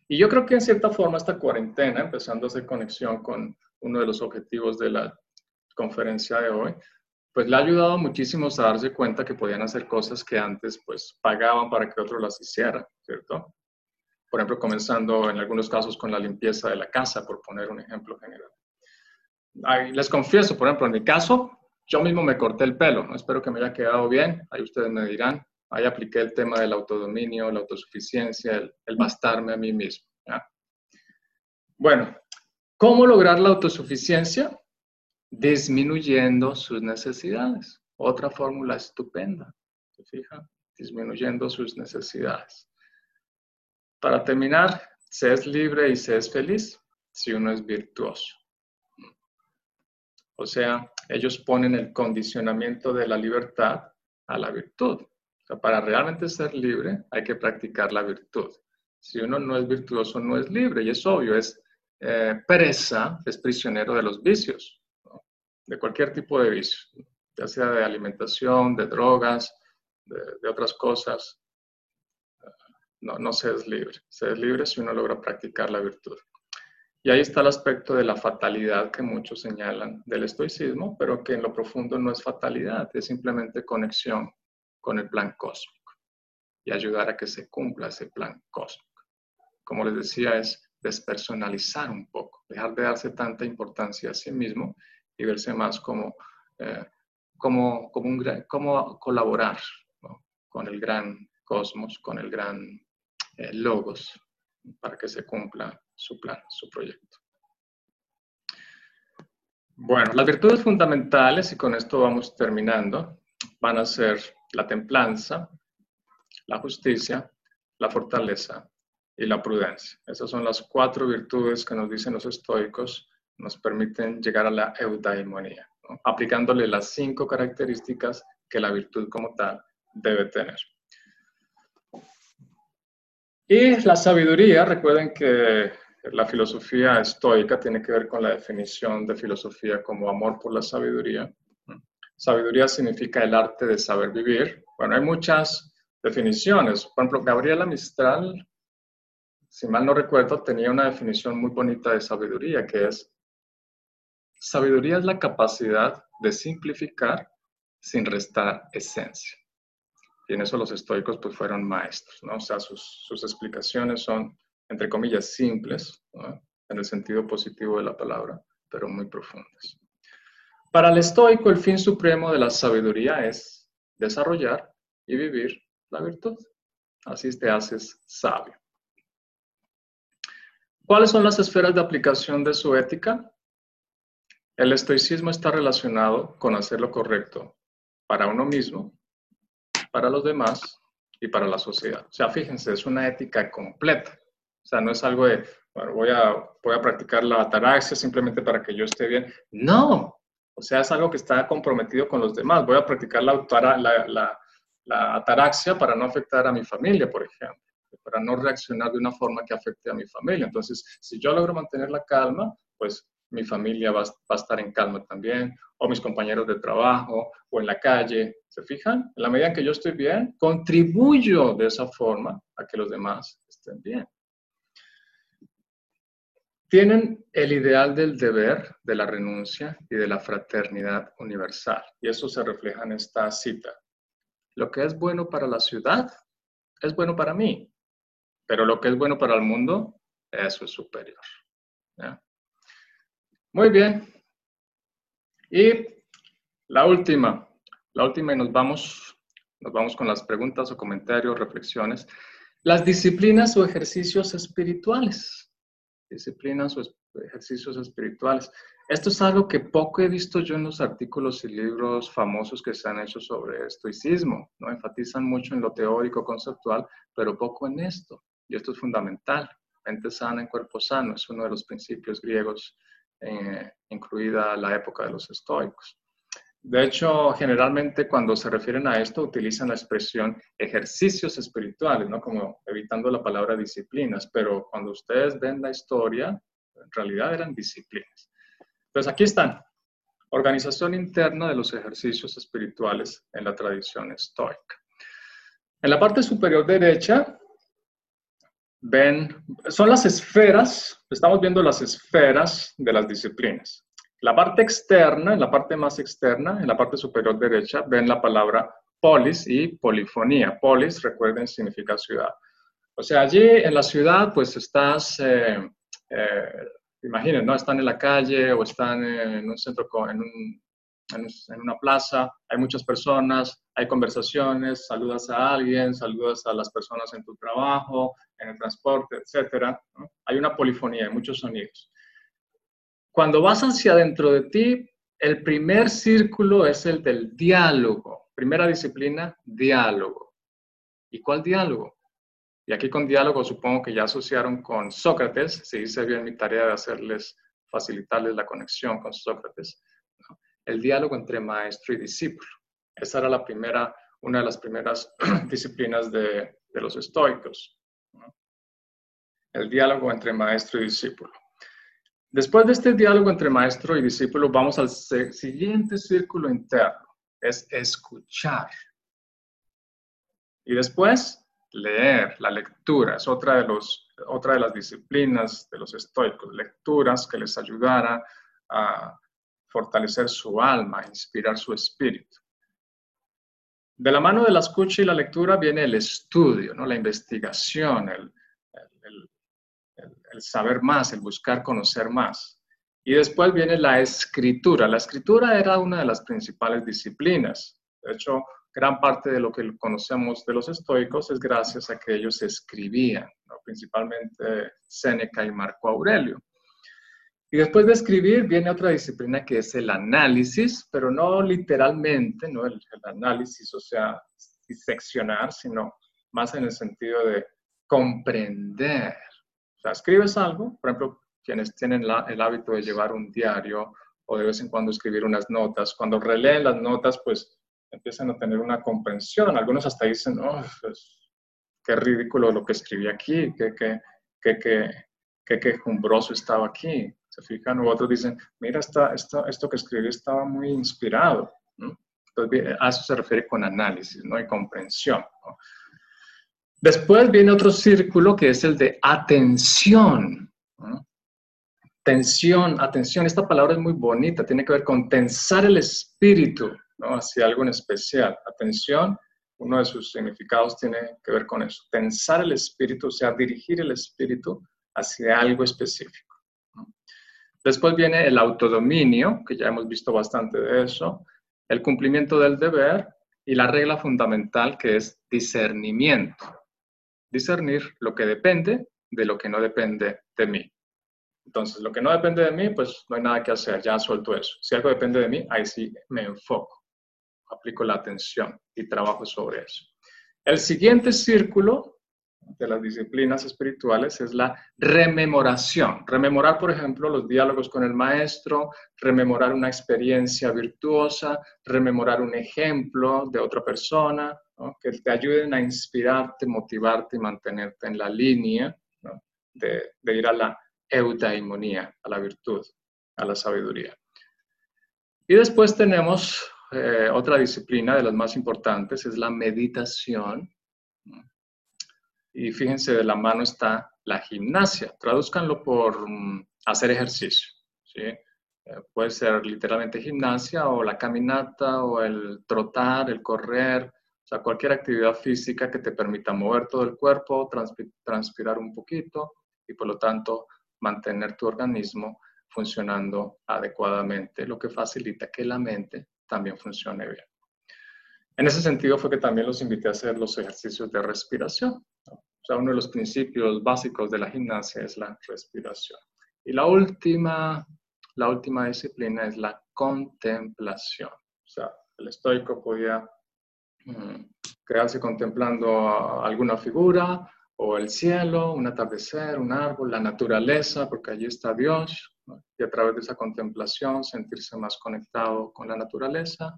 Y yo creo que en cierta forma esta cuarentena, empezando a hacer conexión con uno de los objetivos de la conferencia de hoy, pues le ha ayudado muchísimo a darse cuenta que podían hacer cosas que antes pues pagaban para que otro las hiciera, ¿cierto? Por ejemplo, comenzando en algunos casos con la limpieza de la casa, por poner un ejemplo general. les confieso, por ejemplo, en mi caso, yo mismo me corté el pelo, ¿no? espero que me haya quedado bien, ahí ustedes me dirán, Ahí apliqué el tema del autodominio, la autosuficiencia, el, bastarme a mí mismo. Bueno, ¿cómo lograr la autosuficiencia? Disminuyendo sus necesidades. Otra fórmula estupenda, ¿se fija? Disminuyendo sus necesidades. Para terminar, se es libre y se es feliz si uno es virtuoso. O sea, ellos ponen el condicionamiento de la libertad a la virtud para realmente ser libre hay que practicar la virtud. Si uno no es virtuoso, no es libre. Y es obvio, es eh, presa, es prisionero de los vicios, de cualquier tipo de vicio, ya sea de alimentación, de drogas, de, otras cosas. No, no se es libre. Se es libre si uno logra practicar la virtud. Y ahí está el aspecto de la fatalidad que muchos señalan del estoicismo, pero que en lo profundo no es fatalidad, es simplemente conexión con el plan cósmico y ayudar a que se cumpla ese plan cósmico. Como les decía, es despersonalizar un poco, dejar de darse tanta importancia a sí mismo y verse más como, eh, como, como, un, como colaborar con el gran cosmos, con el gran eh, logos, para que se cumpla su plan, su proyecto. Bueno, las virtudes fundamentales, y con esto vamos terminando, van a ser la templanza, la justicia, la fortaleza y la prudencia. Esas son las cuatro virtudes que nos dicen los estoicos, nos permiten llegar a la eudaimonía, aplicándole las cinco características que la virtud como tal debe tener. Y la sabiduría, recuerden que la filosofía estoica tiene que ver con la definición de filosofía como amor por la sabiduría. Sabiduría significa el arte de saber vivir. Bueno, hay muchas definiciones. Por ejemplo, Gabriela Mistral, si mal no recuerdo, tenía una definición muy bonita de sabiduría, que es, sabiduría es la capacidad de simplificar sin restar esencia. Y en eso los estoicos pues fueron maestros, ¿no? O sea, sus, explicaciones son, entre comillas, simples, en el sentido positivo de la palabra, pero muy profundas. Para el estoico, el fin supremo de la sabiduría es desarrollar y vivir la virtud. Así te haces sabio. ¿Cuáles son las esferas de aplicación de su ética? El estoicismo está relacionado con hacer lo correcto para uno mismo, para los demás y para la sociedad. O sea, fíjense, es una ética completa. O sea, no es algo de, bueno, voy a, voy a practicar la ataraxia simplemente para que yo esté bien. No, o sea, es algo que está comprometido con los demás. Voy a practicar la, ataraxia para no afectar a mi familia, por ejemplo. para no reaccionar de una forma que afecte a mi familia. Entonces, si yo logro mantener la calma, pues mi familia va, a estar en calma también, o mis compañeros de trabajo, o en la calle. ¿Se fijan? En la medida en que yo estoy bien, contribuyo de esa forma a que los demás estén bien. Tienen el ideal del deber, de la renuncia y de la fraternidad universal. Y eso se refleja en esta cita. Lo que es bueno para la ciudad es bueno para mí, pero lo que es bueno para el mundo, eso es superior. Muy bien. Y la última, la última y nos vamos, nos vamos con las preguntas o comentarios, reflexiones. Las disciplinas o ejercicios espirituales. Disciplinas o ejercicios espirituales. Esto es algo que poco he visto yo en los artículos y libros famosos que se han hecho sobre estoicismo. ¿no? Enfatizan mucho en lo teórico, conceptual, pero poco en esto. Y esto es fundamental. Mente sana en cuerpo sano es uno de los principios griegos eh, incluida la época de los estoicos. De hecho, generalmente cuando se refieren a esto utilizan la expresión ejercicios espirituales, ¿no? Como evitando la palabra disciplinas, pero cuando ustedes ven la historia, en realidad eran disciplinas. Entonces aquí están, organización interna de los ejercicios espirituales en la tradición estoica. En la parte superior derecha ven, son las esferas, estamos viendo las esferas de las disciplinas. La parte externa, en la parte más externa, en la parte superior derecha, ven la palabra polis y polifonía. Polis, recuerden, significa ciudad. O sea, allí en la ciudad, pues estás, eh, eh, imaginen, ¿no? Están en la calle o están en un centro, en en, una plaza, hay muchas personas, hay conversaciones, saludas a alguien, saludas a las personas en tu trabajo, en el transporte, etc. Hay una polifonía, hay muchos sonidos. Cuando vas hacia adentro de ti, el primer círculo es el del diálogo. Primera disciplina, diálogo. ¿Y cuál diálogo? Y aquí con diálogo supongo que ya asociaron con Sócrates, si hice bien mi tarea de hacerles, facilitarles la conexión con Sócrates el diálogo entre maestro y discípulo. Esa era la primera, una de las primeras disciplinas de, los estoicos. El diálogo entre maestro y discípulo. Después de este diálogo entre maestro y discípulo, vamos al siguiente círculo interno, es escuchar. Y después, leer, la lectura, es otra de, los, otra de las disciplinas de los estoicos, lecturas que les ayudara a fortalecer su alma, inspirar su espíritu. De la mano de la escucha y la lectura viene el estudio, ¿no? la investigación, el, el, saber más, el buscar conocer más. Y después viene la escritura. La escritura era una de las principales disciplinas. De hecho, gran parte de lo que conocemos de los estoicos es gracias a que ellos escribían, principalmente Séneca y Marco Aurelio. Y después de escribir viene otra disciplina que es el análisis, pero no literalmente, no el, análisis, o sea, diseccionar, sino más en el sentido de comprender. O sea, escribes algo, por ejemplo, quienes tienen el hábito de llevar un diario o de vez en cuando escribir unas notas, cuando releen las notas, pues empiezan a tener una comprensión. Algunos hasta dicen, oh, qué ridículo lo que escribí aquí, qué, qué, qué, qué, qué quejumbroso estaba aquí. ¿Se fijan? Otros dicen, mira, esta, esto que escribí estaba muy inspirado. Entonces, a eso se refiere con análisis ¿no? y comprensión. Después viene otro círculo que es el de atención. Tensión, atención, esta palabra es muy bonita, tiene que ver con tensar el espíritu ¿no? hacia algo en especial. Atención, uno de sus significados tiene que ver con eso, tensar el espíritu, o sea, dirigir el espíritu hacia algo específico. Después viene el autodominio, que ya hemos visto bastante de eso, el cumplimiento del deber y la regla fundamental que es discernimiento. Discernir lo que depende de lo que no depende de mí. Entonces, lo que no depende de mí, pues no hay nada que hacer, ya suelto eso. Si algo depende de mí, ahí sí me enfoco, aplico la atención y trabajo sobre eso. El siguiente círculo de las disciplinas espirituales es la rememoración. Rememorar, por ejemplo, los diálogos con el maestro, rememorar una experiencia virtuosa, rememorar un ejemplo de otra persona, que te ayuden a inspirarte, motivarte y mantenerte en la línea de, ir a la eudaimonía, a la virtud, a la sabiduría. Y después tenemos eh, otra disciplina de las más importantes, es la meditación. Y fíjense, de la mano está la gimnasia. Tradúzcanlo por mm, hacer ejercicio. ¿sí? Eh, puede ser literalmente gimnasia o la caminata o el trotar, el correr, o sea, cualquier actividad física que te permita mover todo el cuerpo, transpirar un poquito y por lo tanto mantener tu organismo funcionando adecuadamente, lo que facilita que la mente también funcione bien. En ese sentido fue que también los invité a hacer los ejercicios de respiración. O sea, uno de los principios básicos de la gimnasia es la respiración. Y la última, la última disciplina es la contemplación. O sea, el estoico podía mm, quedarse contemplando alguna figura o el cielo, un atardecer, un árbol, la naturaleza, porque allí está Dios, y a través de esa contemplación sentirse más conectado con la naturaleza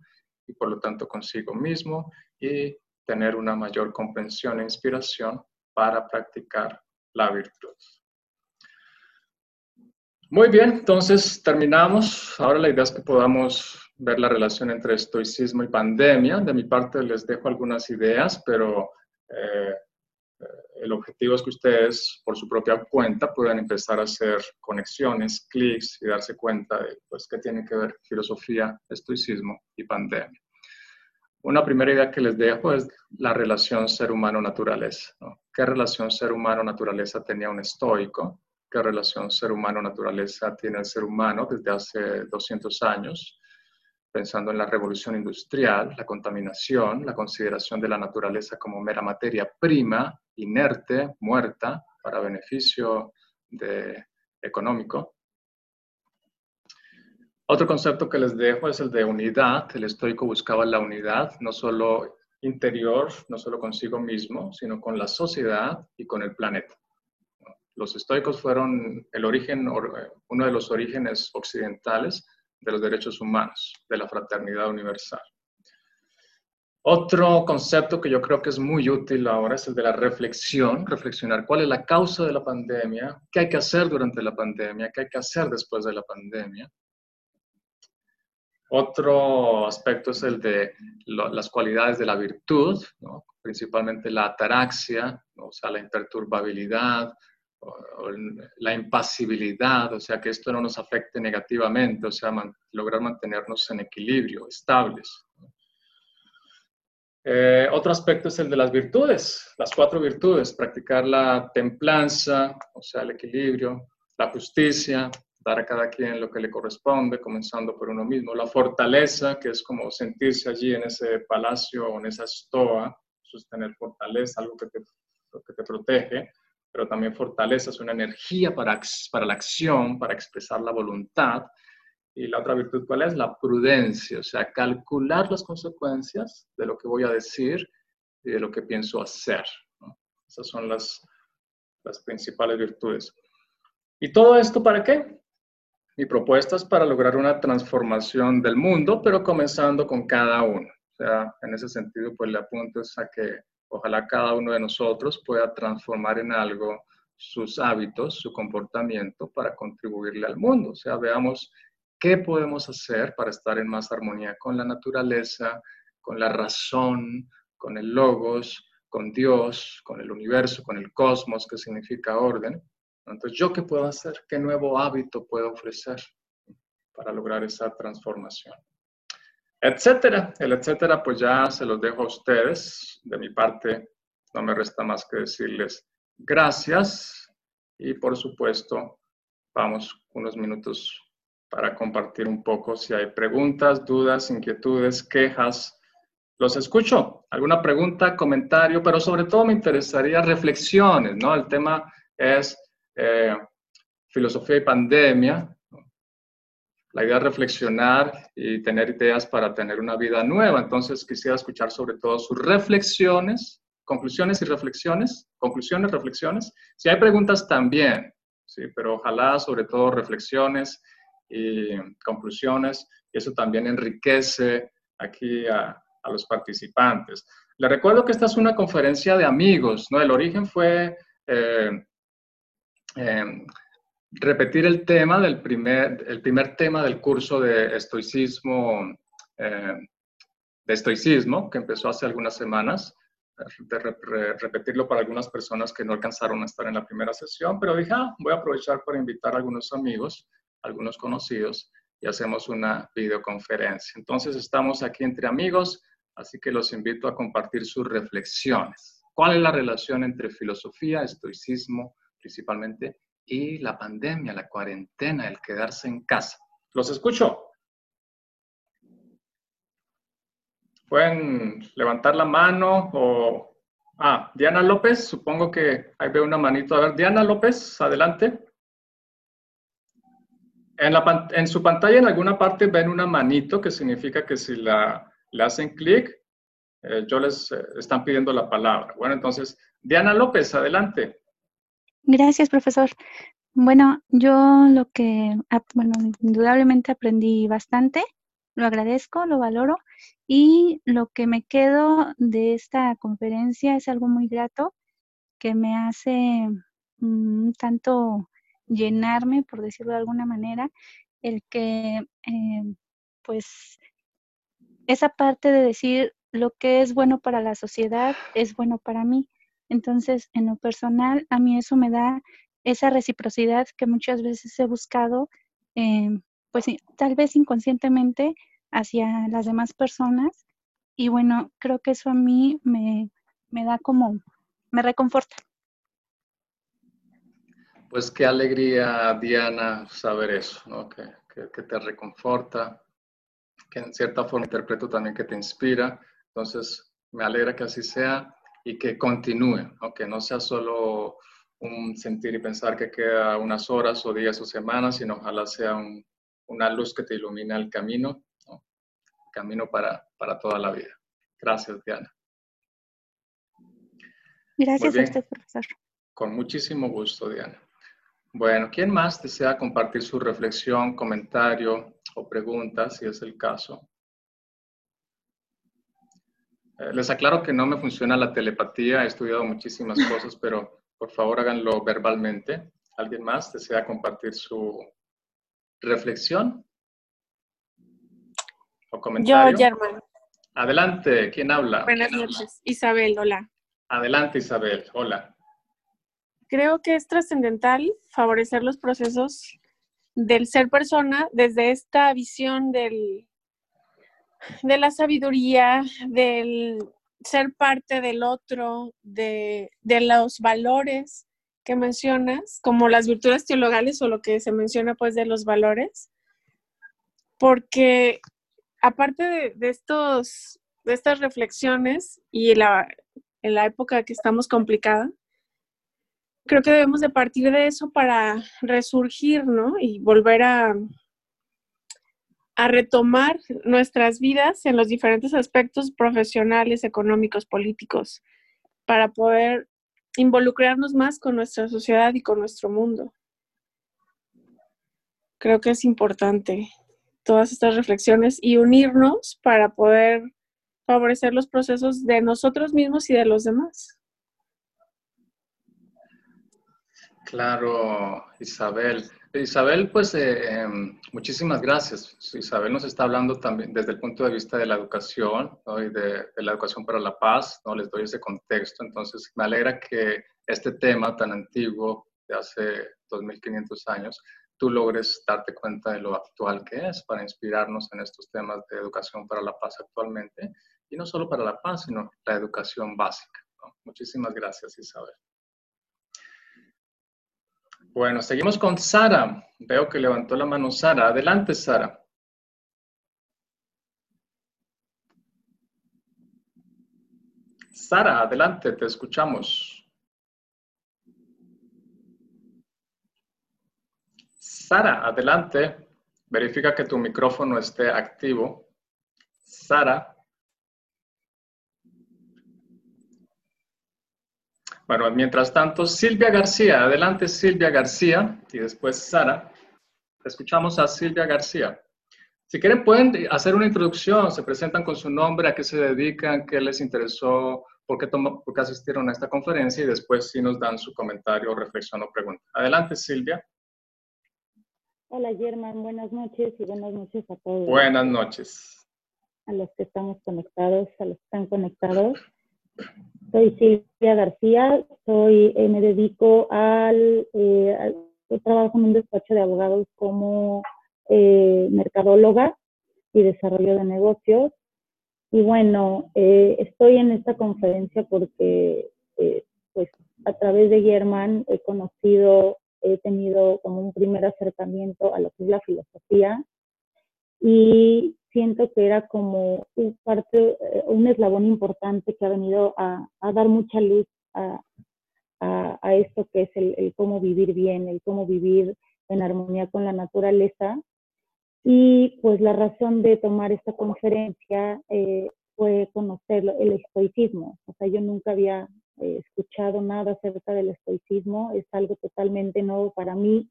y por lo tanto consigo mismo y tener una mayor comprensión e inspiración para practicar la virtud. Muy bien, entonces terminamos. Ahora la idea es que podamos ver la relación entre estoicismo y pandemia. De mi parte les dejo algunas ideas, pero eh, el objetivo es que ustedes por su propia cuenta puedan empezar a hacer conexiones, clics y darse cuenta de pues, qué tiene que ver filosofía, estoicismo y pandemia. Una primera idea que les dejo es la relación ser humano-naturaleza. ¿Qué relación ser humano-naturaleza tenía un estoico? ¿Qué relación ser humano-naturaleza tiene el ser humano desde hace 200 años? Pensando en la revolución industrial, la contaminación, la consideración de la naturaleza como mera materia prima, inerte, muerta, para beneficio económico. Otro concepto que les dejo es el de unidad. El estoico buscaba la unidad, no solo interior, no solo consigo mismo, sino con la sociedad y con el planeta. Los estoicos fueron el origen, uno de los orígenes occidentales de los derechos humanos, de la fraternidad universal. Otro concepto que yo creo que es muy útil ahora es el de la reflexión, reflexionar cuál es la causa de la pandemia, qué hay que hacer durante la pandemia, qué hay que hacer después de la pandemia. Otro aspecto es el de las cualidades de la virtud, principalmente la ataraxia, o sea, la imperturbabilidad, la impasibilidad, o sea, que esto no nos afecte negativamente, o sea, lograr mantenernos en equilibrio, estables. Eh, otro aspecto es el de las virtudes, las cuatro virtudes, practicar la templanza, o sea, el equilibrio, la justicia, dar a cada quien lo que le corresponde, comenzando por uno mismo. La fortaleza, que es como sentirse allí en ese palacio o en esa estoa, sostener fortaleza, algo que te, que te protege, pero también fortaleza es una energía para, para la acción, para expresar la voluntad. Y la otra virtud, ¿cuál es? La prudencia, o sea, calcular las consecuencias de lo que voy a decir y de lo que pienso hacer. Esas son las, las principales virtudes. ¿Y todo esto para qué? Mi propuesta es para lograr una transformación del mundo, pero comenzando con cada uno. O sea, en ese sentido, pues le apunto a que ojalá cada uno de nosotros pueda transformar en algo sus hábitos, su comportamiento para contribuirle al mundo. O sea, veamos qué podemos hacer para estar en más armonía con la naturaleza, con la razón, con el logos, con Dios, con el universo, con el cosmos, que significa orden, entonces, ¿yo qué puedo hacer? ¿Qué nuevo hábito puedo ofrecer para lograr esa transformación? Etcétera. El etcétera, pues ya se los dejo a ustedes. De mi parte, no me resta más que decirles gracias y por supuesto, vamos unos minutos para compartir un poco si hay preguntas, dudas, inquietudes, quejas. Los escucho. ¿Alguna pregunta, comentario? Pero sobre todo me interesaría reflexiones, ¿no? El tema es eh, filosofía y pandemia. La idea es reflexionar y tener ideas para tener una vida nueva. Entonces quisiera escuchar sobre todo sus reflexiones, conclusiones y reflexiones, conclusiones, reflexiones. Si hay preguntas también, sí, pero ojalá sobre todo reflexiones y conclusiones, y eso también enriquece aquí a, a los participantes. Le recuerdo que esta es una conferencia de amigos, ¿no? El origen fue eh, eh, repetir el tema del primer, el primer tema del curso de estoicismo, eh, de estoicismo, que empezó hace algunas semanas, de repetirlo para algunas personas que no alcanzaron a estar en la primera sesión, pero dije, ah, voy a aprovechar para invitar a algunos amigos, algunos conocidos, y hacemos una videoconferencia. Entonces estamos aquí entre amigos, Así que los invito a compartir sus reflexiones. ¿Cuál es la relación entre filosofía, estoicismo principalmente, y la pandemia, la cuarentena, el quedarse en casa? Los escucho. Pueden levantar la mano o... Ah, Diana López, supongo que ahí veo una manito. A ver, Diana López, adelante. En, en su pantalla en alguna parte ven una manito que significa que si la le hacen clic, eh, yo les eh, están pidiendo la palabra. Bueno, entonces, Diana López, adelante. Gracias, profesor. Bueno, yo lo que, bueno, indudablemente aprendí bastante, lo agradezco, lo valoro y lo que me quedo de esta conferencia es algo muy grato que me hace mm, tanto llenarme, por decirlo de alguna manera, el que eh, pues esa parte de decir lo que es bueno para la sociedad es bueno para mí. Entonces, en lo personal, a mí eso me da esa reciprocidad que muchas veces he buscado, eh, pues tal vez inconscientemente hacia las demás personas. Y bueno, creo que eso a mí me, da como, me reconforta. Pues qué alegría, Diana, saber eso, ¿no? que, que te reconforta, que en cierta forma interpreto también que te inspira. Entonces, me alegra que así sea y que continúe, que no sea solo un sentir y pensar que queda unas horas o días o semanas, sino ojalá sea una luz que te ilumina el camino, el camino para, para toda la vida. Gracias, Diana. Gracias a usted, profesor. Con muchísimo gusto, Diana. Bueno, ¿quién más desea compartir su reflexión, comentario o pregunta, si es el caso? Eh, les aclaro que no me funciona la telepatía, he estudiado muchísimas cosas, pero por favor háganlo verbalmente. ¿Alguien más desea compartir su reflexión o comentario? Yo, Germán. Adelante, ¿quién habla? Buenas noches, Isabel, hola. Adelante, Isabel, hola creo que es trascendental favorecer los procesos del ser persona desde esta visión del, de la sabiduría, del ser parte del otro, de, de, los valores que mencionas, como las virtudes teologales o lo que se menciona pues de los valores, porque aparte de, de estos, de estas reflexiones y la, en la época que estamos complicada, creo que debemos de partir de eso para resurgir, ¿no? Y volver a, a retomar nuestras vidas en los diferentes aspectos profesionales, económicos, políticos, para poder involucrarnos más con nuestra sociedad y con nuestro mundo. Creo que es importante todas estas reflexiones y unirnos para poder favorecer los procesos de nosotros mismos y de los demás. Claro, Isabel. Isabel, pues eh, em, muchísimas gracias. Isabel nos está hablando también desde el punto de vista de la educación y de, la educación para la paz. ¿no? Les doy ese contexto. Entonces, me alegra que este tema tan antiguo de hace 2500 años, tú logres darte cuenta de lo actual que es para inspirarnos en estos temas de educación para la paz actualmente. Y no solo para la paz, sino la educación básica. Muchísimas gracias, Isabel. Bueno, seguimos con Sara. Veo que levantó la mano Sara. Adelante, Sara. Sara, adelante, te escuchamos. Sara, adelante. Verifica que tu micrófono esté activo. Sara. Bueno, mientras tanto, Silvia García. Adelante, Silvia García. Y después Sara. Escuchamos a Silvia García. Si quieren, pueden hacer una introducción, se presentan con su nombre, a qué se dedican, qué les interesó, por qué, tomó, por qué asistieron a esta conferencia y después sí nos dan su comentario, reflexión o pregunta. Adelante, Silvia. Hola, Germán. Buenas noches y buenas noches a todos. Buenas noches. A los que estamos conectados, a los que están conectados. Soy Silvia García, soy, eh, me dedico al, eh, trabajo en un despacho de abogados como eh, mercadóloga y desarrollo de negocios. Y bueno, estoy en esta conferencia porque pues a través de Germán he conocido, he tenido como un primer acercamiento a lo que es la filosofía y siento que era como un, parte, un eslabón importante que ha venido a, a dar mucha luz a, a, a, esto que es el, el cómo vivir bien, el cómo vivir en armonía con la naturaleza. Y pues la razón de tomar esta conferencia eh, fue conocer el estoicismo. O sea, yo nunca había eh, escuchado nada acerca del estoicismo, es algo totalmente nuevo para mí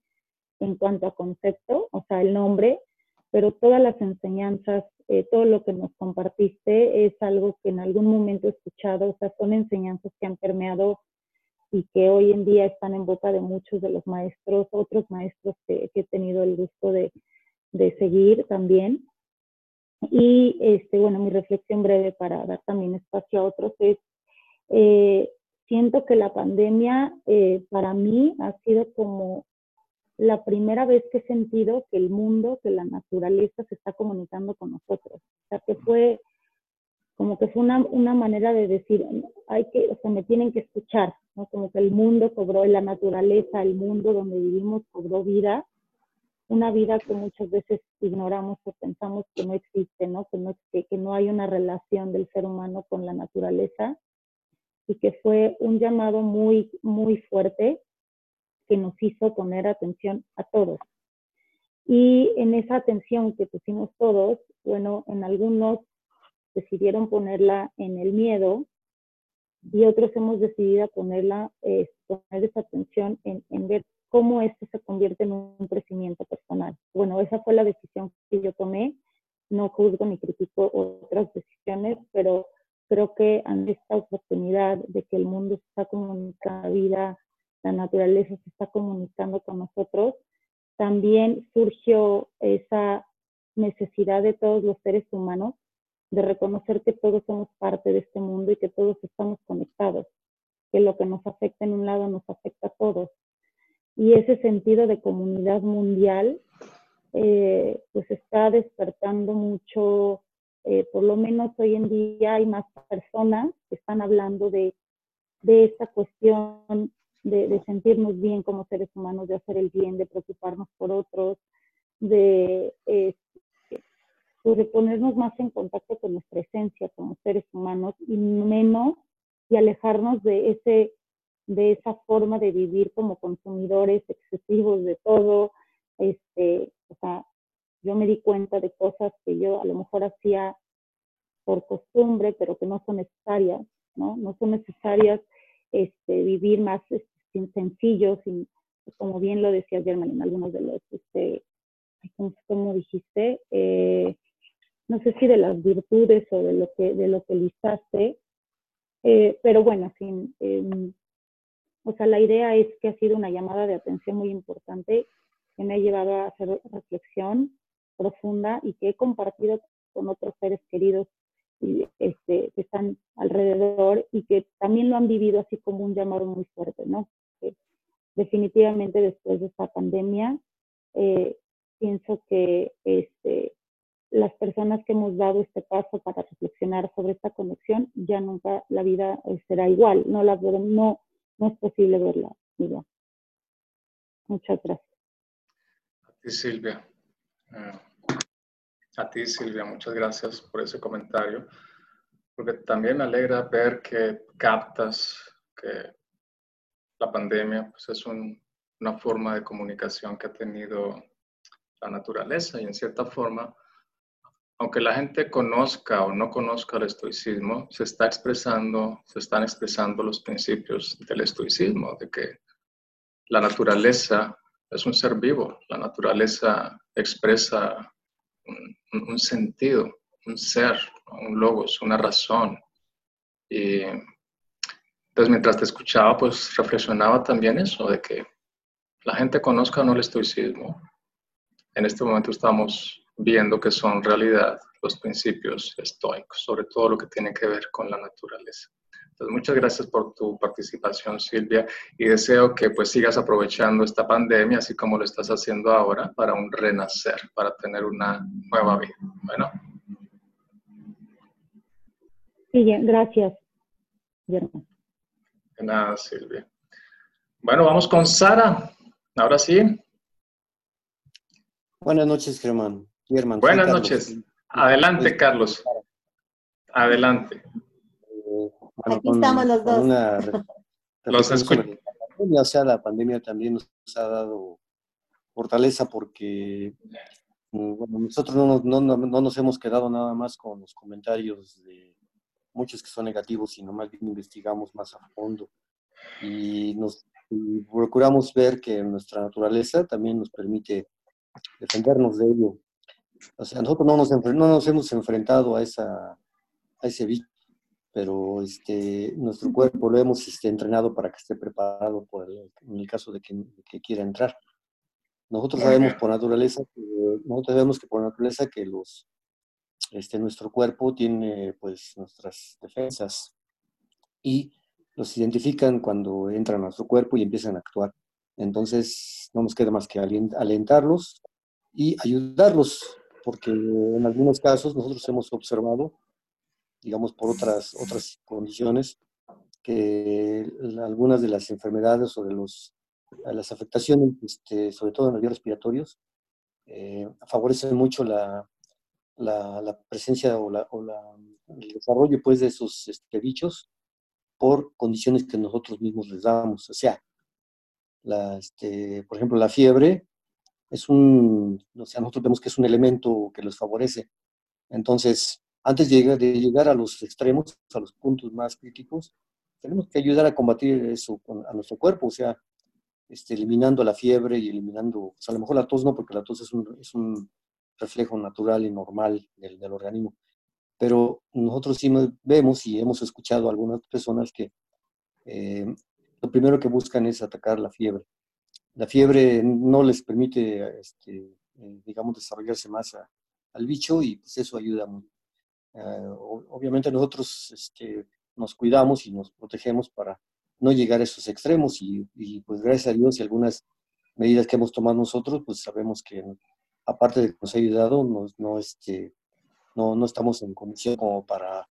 en cuanto a concepto, o sea, el nombre, pero todas las enseñanzas, eh, todo lo que nos compartiste es algo que en algún momento he escuchado, o sea, son enseñanzas que han permeado y que hoy en día están en boca de muchos de los maestros, otros maestros que, que he tenido el gusto de, de seguir también. Y este, bueno, mi reflexión breve para dar también espacio a otros es, eh, siento que la pandemia eh, para mí ha sido como la primera vez que he sentido que el mundo, que la naturaleza se está comunicando con nosotros. O sea, que fue como que fue una, una manera de decir, hay que, o sea, me tienen que escuchar, ¿no? Como que el mundo cobró, la naturaleza, el mundo donde vivimos cobró vida una vida que muchas veces ignoramos o pensamos que no existe, ¿no? Que, no, que, que no hay una relación del ser humano con la naturaleza y que fue un llamado muy, muy fuerte que nos hizo poner atención a todos. Y en esa atención que pusimos todos, bueno, en algunos decidieron ponerla en el miedo y otros hemos decidido ponerla, eh, poner esa atención en, ver cómo esto se convierte en un crecimiento personal. Bueno, esa fue la decisión que yo tomé. No juzgo ni critico otras decisiones, pero creo que ante esta oportunidad de que el mundo está comunicando, la vida, la naturaleza se está comunicando con nosotros, también surgió esa necesidad de todos los seres humanos de reconocer que todos somos parte de este mundo y que todos estamos conectados, que lo que nos afecta en un lado nos afecta a todos. Y ese sentido de comunidad mundial eh, pues está despertando mucho, eh, por lo menos hoy en día hay más personas que están hablando de, de esta cuestión de, sentirnos bien como seres humanos, de hacer el bien, de preocuparnos por otros, de, eh, pues de ponernos más en contacto con nuestra esencia como seres humanos y menos y alejarnos de ese de esa forma de vivir como consumidores excesivos de todo. Este, o sea, yo me di cuenta de cosas que yo a lo mejor hacía por costumbre, pero que no son necesarias, ¿no? No son necesarias este, vivir más sencillos, sin, como bien lo decía Germán algunos de los, este, como dijiste, eh, no sé si de las virtudes o de lo que, de lo que listaste, eh, pero bueno, sin, eh, o sea, la idea es que ha sido una llamada de atención muy importante que me ha llevado a hacer reflexión profunda y que he compartido con otros seres queridos este, que están alrededor y que también lo han vivido así como un llamado muy fuerte, ¿no? Definitivamente después de esta pandemia, eh, pienso que este, las personas que hemos dado este paso para reflexionar sobre esta conexión, ya nunca la vida eh, será igual, no la no no es posible verla. Mira. Muchas gracias. A ti, Silvia. Uh, a ti, Silvia, muchas gracias por ese comentario, porque también me alegra ver que captas que la pandemia pues, es un, una forma de comunicación que ha tenido la naturaleza y en cierta forma aunque la gente conozca o no conozca el estoicismo, se está expresando, se están expresando los principios del estoicismo, de que la naturaleza es un ser vivo, la naturaleza expresa un, sentido, un ser, un logos, una razón. Entonces mientras te escuchaba, pues reflexionaba también eso, de que la gente conozca o no el estoicismo. En este momento estamos viendo que son realidad los principios estoicos, sobre todo lo que tiene que ver con la naturaleza. Entonces, muchas gracias por tu participación, Silvia, y deseo que pues sigas aprovechando esta pandemia, así como lo estás haciendo ahora, para un renacer, para tener una nueva vida. Bueno. Sí, gracias. De nada, Silvia. Bueno, vamos con Sara. Ahora sí. Buenas noches, Germán. Buenas noches. Adelante, Carlos. Adelante. Eh, Aquí estamos los dos. los escucho. O sea, la pandemia también nos ha dado fortaleza porque mm, bueno, nosotros no, no, no, nos hemos quedado nada más con los comentarios de muchos que son negativos, sino más bien investigamos más a fondo y nos y procuramos ver que nuestra naturaleza también nos permite defendernos de ello. O sea, nosotros no nos, no nos hemos enfrentado a, esa, a ese bicho, pero este, nuestro cuerpo lo hemos este, entrenado para que esté preparado por en el caso de que, que, quiera entrar. Nosotros sabemos por naturaleza, que, nosotros sabemos que por naturaleza que los, este, nuestro cuerpo tiene pues nuestras defensas y los identifican cuando entran a nuestro cuerpo y empiezan a actuar. Entonces, no nos queda más que alentarlos y ayudarlos, porque en algunos casos nosotros hemos observado, digamos por otras, otras condiciones, que algunas de las enfermedades o de los, las afectaciones, este, sobre todo en los vías respiratorios, eh, favorecen mucho la, la, presencia o, la, o el desarrollo pues, de esos este, bichos por condiciones que nosotros mismos les damos. O sea, la, este, por ejemplo, la fiebre es un, o sea, nosotros vemos que es un elemento que los favorece. Entonces, antes de llegar, de llegar a los extremos, a los puntos más críticos, tenemos que ayudar a combatir eso a nuestro cuerpo, o sea, este, eliminando la fiebre y eliminando, pues a lo mejor la tos no, porque la tos es un, es un reflejo natural y normal del, organismo, pero nosotros sí vemos y hemos escuchado a algunas personas que eh, lo primero que buscan es atacar la fiebre. La fiebre no les permite, este, eh, digamos, desarrollarse más al bicho y pues eso ayuda mucho. Eh, obviamente nosotros este, nos cuidamos y nos protegemos para no llegar a esos extremos y, pues gracias a Dios y algunas medidas que hemos tomado nosotros, pues sabemos que aparte de que nos ha ayudado, no, este, no, no estamos en condición como para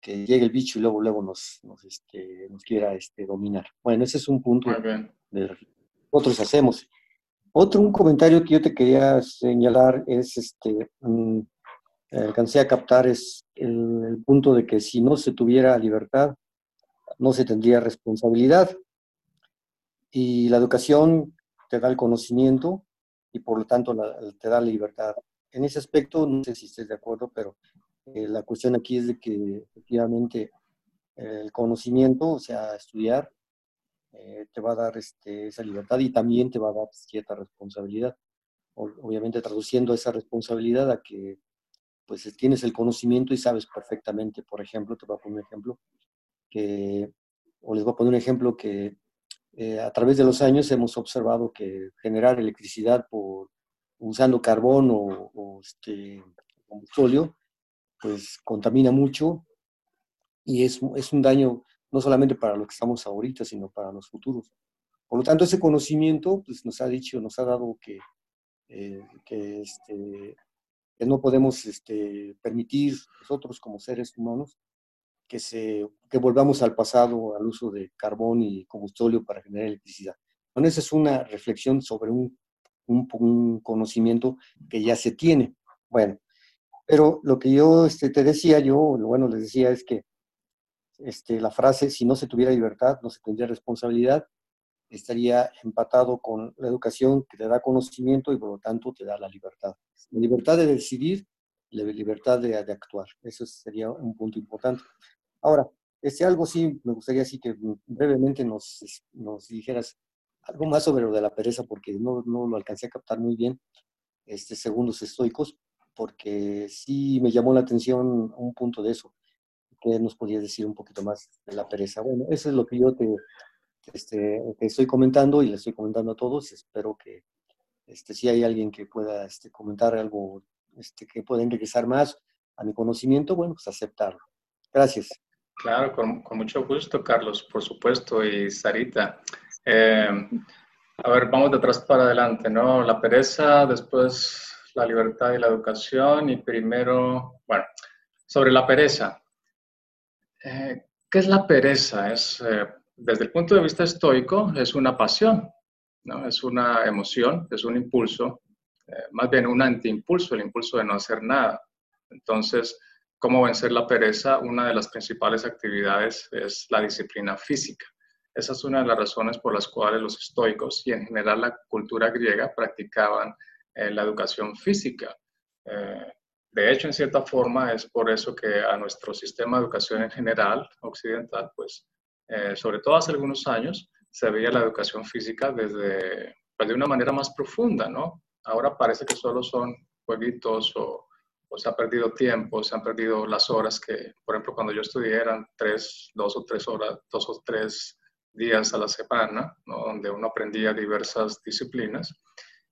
que llegue el bicho y luego, luego nos, nos, este, nos quiera este, dominar. Bueno, ese es un punto de nosotros hacemos. Otro un comentario que yo te quería señalar es, este, mm, alcancé a captar, es el, el, punto de que si no se tuviera libertad, no se tendría responsabilidad. Y la educación te da el conocimiento y por lo tanto te da la libertad en ese aspecto, no sé si estés de acuerdo, pero eh, la cuestión aquí es de que efectivamente el conocimiento, o sea, estudiar, eh, te va a dar este, esa libertad y también te va a dar cierta responsabilidad. obviamente traduciendo esa responsabilidad a que pues tienes el conocimiento y sabes perfectamente, por ejemplo, te voy a poner un ejemplo, que, o les voy a poner un ejemplo que eh, a través de los años hemos observado que generar electricidad por usando carbón o, este, combustible, pues contamina mucho y es, es, un daño no solamente para lo que estamos ahorita, sino para los futuros. Por lo tanto, ese conocimiento pues, nos ha dicho, nos ha dado que, eh, que, este, que, no podemos este, permitir nosotros como seres humanos que, se, que volvamos al pasado, al uso de carbón y combustible para generar electricidad. Bueno, esa es una reflexión sobre un un, conocimiento que ya se tiene. Bueno, pero lo que yo este, te decía, yo, bueno, les decía es que este, la frase, si no se tuviera libertad, no se tendría responsabilidad, estaría empatado con la educación que te da conocimiento y por lo tanto te da la libertad. La libertad de decidir libertad de, actuar. Eso sería un punto importante. Ahora, este, algo sí, me gustaría así que brevemente nos, nos dijeras algo más sobre lo de la pereza, porque no, no lo alcancé a captar muy bien, este, segundos estoicos, porque sí me llamó la atención un punto de eso. ¿Qué nos podías decir un poquito más de la pereza? Bueno, eso es lo que yo te, este, te estoy comentando y le estoy comentando a todos. Espero que este, si hay alguien que pueda este, comentar algo este, que pueda enriquecer más a mi conocimiento, bueno, pues aceptarlo. Gracias. Claro, con, con mucho gusto, Carlos, por supuesto, y Sarita. Eh, a ver, vamos de atrás para adelante, ¿no? La pereza, después la libertad y la educación, y primero, bueno, sobre la pereza. Eh, ¿Qué es la pereza? Es, eh, desde el punto de vista estoico, es una pasión, ¿no? Es una emoción, es un impulso, más bien un antiimpulso, el impulso de no hacer nada. Entonces, cómo vencer la pereza, una de las principales actividades es la disciplina física. Esa es una de las razones por las cuales los estoicos y en general la cultura griega practicaban eh, la educación física. Eh, de hecho, en cierta forma, es por eso que a nuestro sistema de educación en general, occidental, pues, eh, sobre todo hace algunos años, se veía la educación física desde, pues, de una manera más profunda, ¿no? Ahora parece que solo son jueguitos o pues se ha perdido tiempo, se han perdido las horas que, por ejemplo, cuando yo estudié eran tres, dos o tres horas, dos o tres días a la semana, donde uno aprendía diversas disciplinas.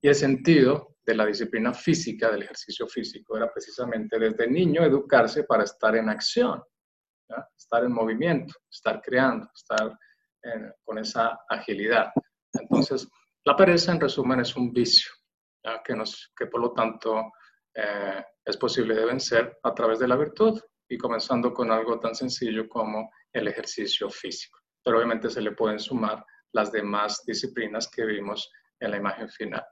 Y el sentido de la disciplina física, del ejercicio físico, era precisamente desde niño educarse para estar en acción, estar en movimiento, estar creando, estar con esa agilidad. Entonces, la pereza, en resumen, es un vicio, Que, por lo tanto eh, es posible de vencer a través de la virtud y comenzando con algo tan sencillo como el ejercicio físico. Pero obviamente se le pueden sumar las demás disciplinas que vimos en la imagen final.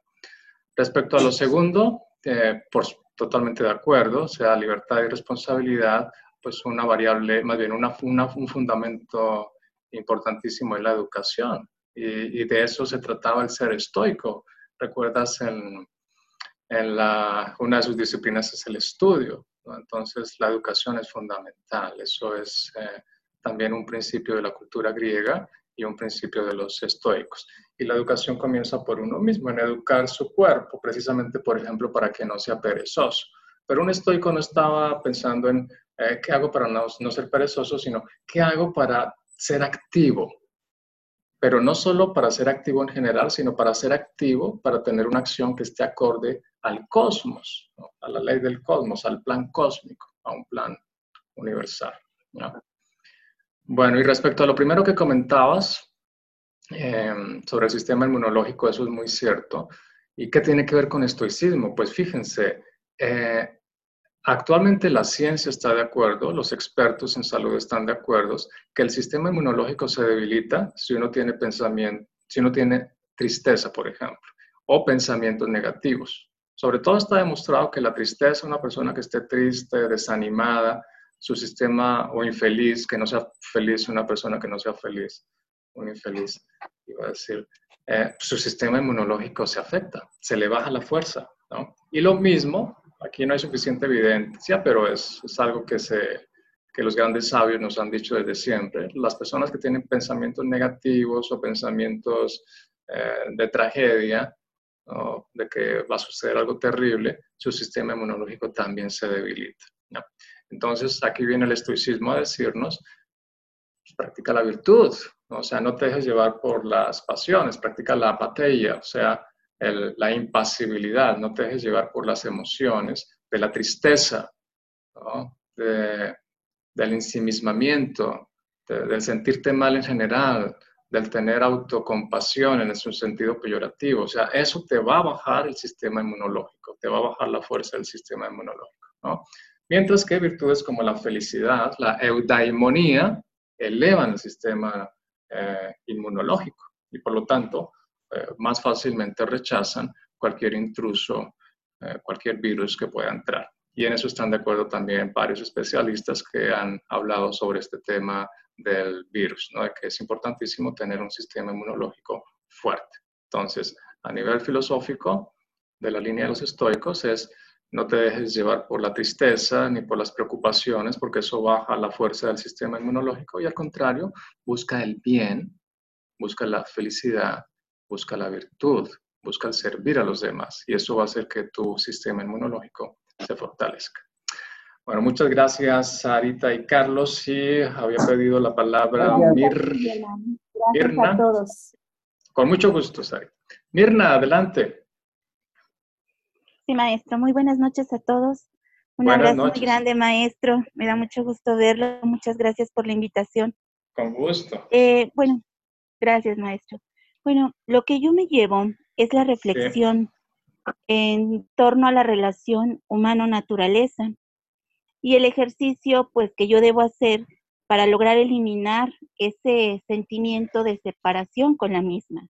Respecto a lo segundo, eh, por, totalmente de acuerdo, o sea, libertad y responsabilidad, pues una variable, más bien una, un fundamento importantísimo es la educación. Y, de eso se trataba el ser estoico. ¿Recuerdas en, una de sus disciplinas es el estudio. Entonces, la educación es fundamental. Eso es eh, también un principio de la cultura griega y un principio de los estoicos. Y la educación comienza por uno mismo, en educar su cuerpo, precisamente, por ejemplo, para que no sea perezoso. Pero un estoico no estaba pensando en eh, qué hago para no ser perezoso, sino qué hago para ser activo, pero no solo para ser activo en general, sino para ser activo, para tener una acción que esté acorde al cosmos, a la ley del cosmos, al plan cósmico, a un plan universal. Bueno, y respecto a lo primero que comentabas em, sobre el sistema inmunológico, eso es muy cierto. ¿Y qué tiene que ver con estoicismo? Pues fíjense, eh, Actualmente la ciencia está de acuerdo, los expertos en salud están de acuerdo que el sistema inmunológico se debilita si uno tiene pensamiento, si uno tiene tristeza, por ejemplo, o pensamientos negativos. Sobre todo está demostrado que la tristeza, una persona que esté triste, desanimada, su sistema o infeliz, que no sea feliz, una persona que no sea feliz, un infeliz, iba a decir, eh, su sistema inmunológico se afecta, se le baja la fuerza, ¿no? Y lo mismo Aquí no hay suficiente evidencia, pero es, es algo que, se, que los grandes sabios nos han dicho desde siempre. Las personas que tienen pensamientos negativos o pensamientos eh, de tragedia, de que va a suceder algo terrible, su sistema inmunológico también se debilita. Entonces, aquí viene el estoicismo a decirnos, pues, practica la virtud, o sea, no te dejes llevar por las pasiones, practica la apatía, o sea, la impasibilidad, no te dejes llevar por las emociones, de la tristeza, del ensimismamiento, del sentirte mal en general, del tener autocompasión en su sentido peyorativo. O sea, eso te va a bajar el sistema inmunológico, te va a bajar la fuerza del sistema inmunológico. ¿no? Mientras que virtudes como la felicidad, la eudaimonía, elevan el sistema eh, inmunológico y por lo tanto eh, más fácilmente rechazan cualquier intruso, eh, cualquier virus que pueda entrar. Y en eso están de acuerdo también varios especialistas que han hablado sobre este tema del virus, ¿no? de que es importantísimo tener un sistema inmunológico fuerte. Entonces, a nivel filosófico, de la línea de los estoicos es no te dejes llevar por la tristeza ni por las preocupaciones, porque eso baja la fuerza del sistema inmunológico y al contrario, busca el bien, busca la felicidad, busca la virtud, busca el servir a los demás y eso va a hacer que tu sistema inmunológico se fortalezca. Bueno, muchas gracias Sarita y Carlos. Sí, había pedido la palabra Mir Mirna. a todos. Con mucho gusto, Sarita. Mirna, adelante. Sí, maestro. Muy buenas noches a todos. Un abrazo muy grande, maestro. Me da mucho gusto verlo. Muchas gracias por la invitación. Con gusto. Eh, bueno, gracias, maestro. Bueno, lo que yo me llevo es la reflexión en torno a la relación humano-naturaleza y el ejercicio, pues, que yo debo hacer para lograr eliminar ese sentimiento de separación con la misma.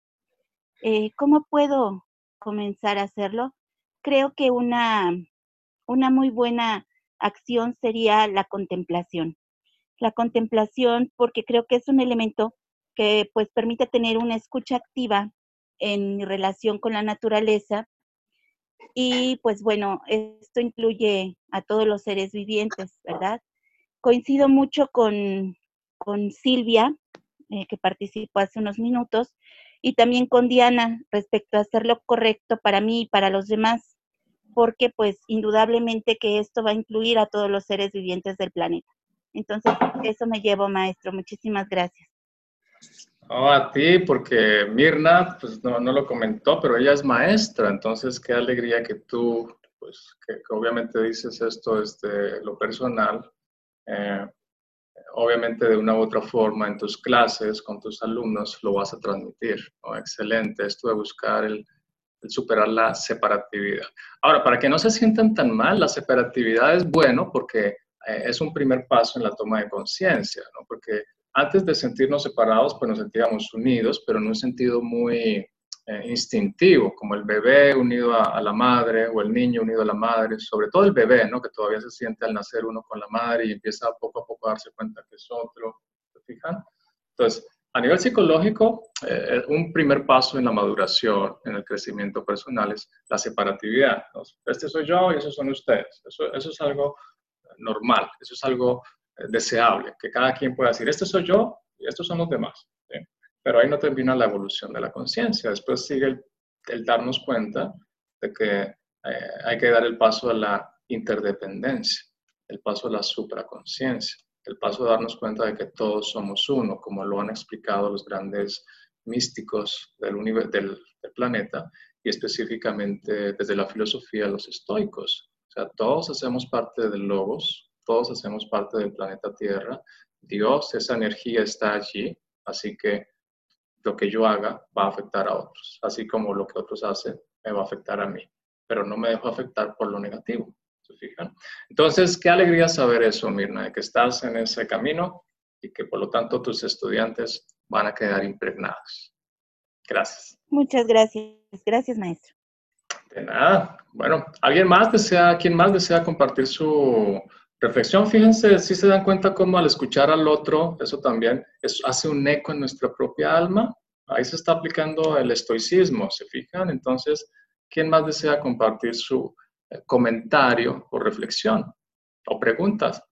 Eh, ¿Cómo puedo comenzar a hacerlo? creo que una, una muy buena acción sería la contemplación. La contemplación, porque creo que es un elemento que pues permite tener una escucha activa en relación con la naturaleza. Y pues bueno, esto incluye a todos los seres vivientes, ¿verdad? Coincido mucho con, con Silvia, eh, que participó hace unos minutos, y también con Diana respecto a hacer lo correcto para mí y para los demás porque pues indudablemente que esto va a incluir a todos los seres vivientes del planeta. Entonces, eso me llevo, maestro. Muchísimas gracias. Oh, a ti, porque Mirna, pues no, no, lo comentó, pero ella es maestra, entonces qué alegría que tú, pues que, obviamente dices esto desde lo personal, eh, obviamente de una u otra forma en tus clases, con tus alumnos, lo vas a transmitir. Excelente, esto de buscar el, superar la separatividad. Ahora, para que no se sientan tan mal, la separatividad es bueno porque eh, es un primer paso en la toma de conciencia, ¿no? Porque antes de sentirnos separados, pues nos sentíamos unidos, pero en un sentido muy eh, instintivo, como el bebé unido a, la madre o el niño unido a la madre, sobre todo el bebé, ¿no? Que todavía se siente al nacer uno con la madre y empieza poco a poco a darse cuenta que es otro, ¿se fijan? Entonces, a nivel psicológico, eh, un primer paso en la maduración, en el crecimiento personal, es la separatividad. Este soy yo y esos son ustedes. Eso, es algo normal, eso es algo deseable, que cada quien pueda decir, este soy yo y estos son los demás. Pero ahí no termina la evolución de la conciencia. Después sigue el, darnos cuenta de que eh, hay que dar el paso a la interdependencia, el paso a la supraconciencia el paso de darnos cuenta de que todos somos uno, como lo han explicado los grandes místicos del, del, del planeta y específicamente desde la filosofía los estoicos. O sea, todos hacemos parte del logos, todos hacemos parte del planeta Tierra. Dios, esa energía está allí, así que lo que yo haga va a afectar a otros, así como lo que otros hacen me va a afectar a mí, pero no me dejo afectar por lo negativo. Entonces, qué alegría saber eso, Mirna, de que estás en ese camino y que por lo tanto tus estudiantes van a quedar impregnados. Gracias. Muchas gracias. Gracias, maestro. De nada. Bueno, ¿alguien más desea, quién más desea compartir su reflexión? Fíjense, si se dan cuenta cómo al escuchar al otro, eso también hace un eco en nuestra propia alma. Ahí se está aplicando el estoicismo, ¿se fijan? Entonces, ¿quién más desea compartir su comentario o reflexión o preguntas.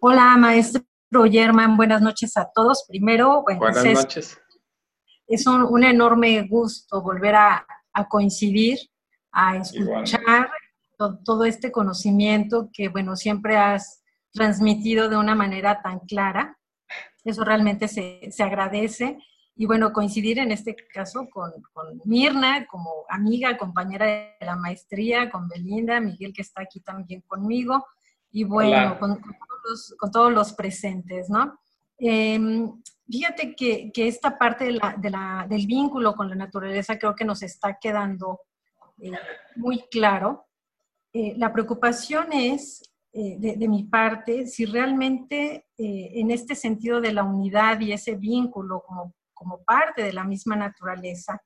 Hola, maestro Germán, buenas noches a todos. Primero, buenas noches. Es un, enorme gusto volver a, coincidir, a escuchar todo, este conocimiento que, bueno, siempre has transmitido de una manera tan clara. Eso realmente se, se agradece y bueno, coincidir en este caso con, Mirna como amiga, compañera de la maestría, con Belinda, Miguel que está aquí también conmigo, y bueno, con, todos los, presentes, ¿no? Em, fíjate que, esta parte del vínculo con la naturaleza creo que nos está quedando eh, muy claro. Eh, la preocupación es, eh, de, de, mi parte, si realmente en este sentido de la unidad y ese vínculo como como parte de la misma naturaleza,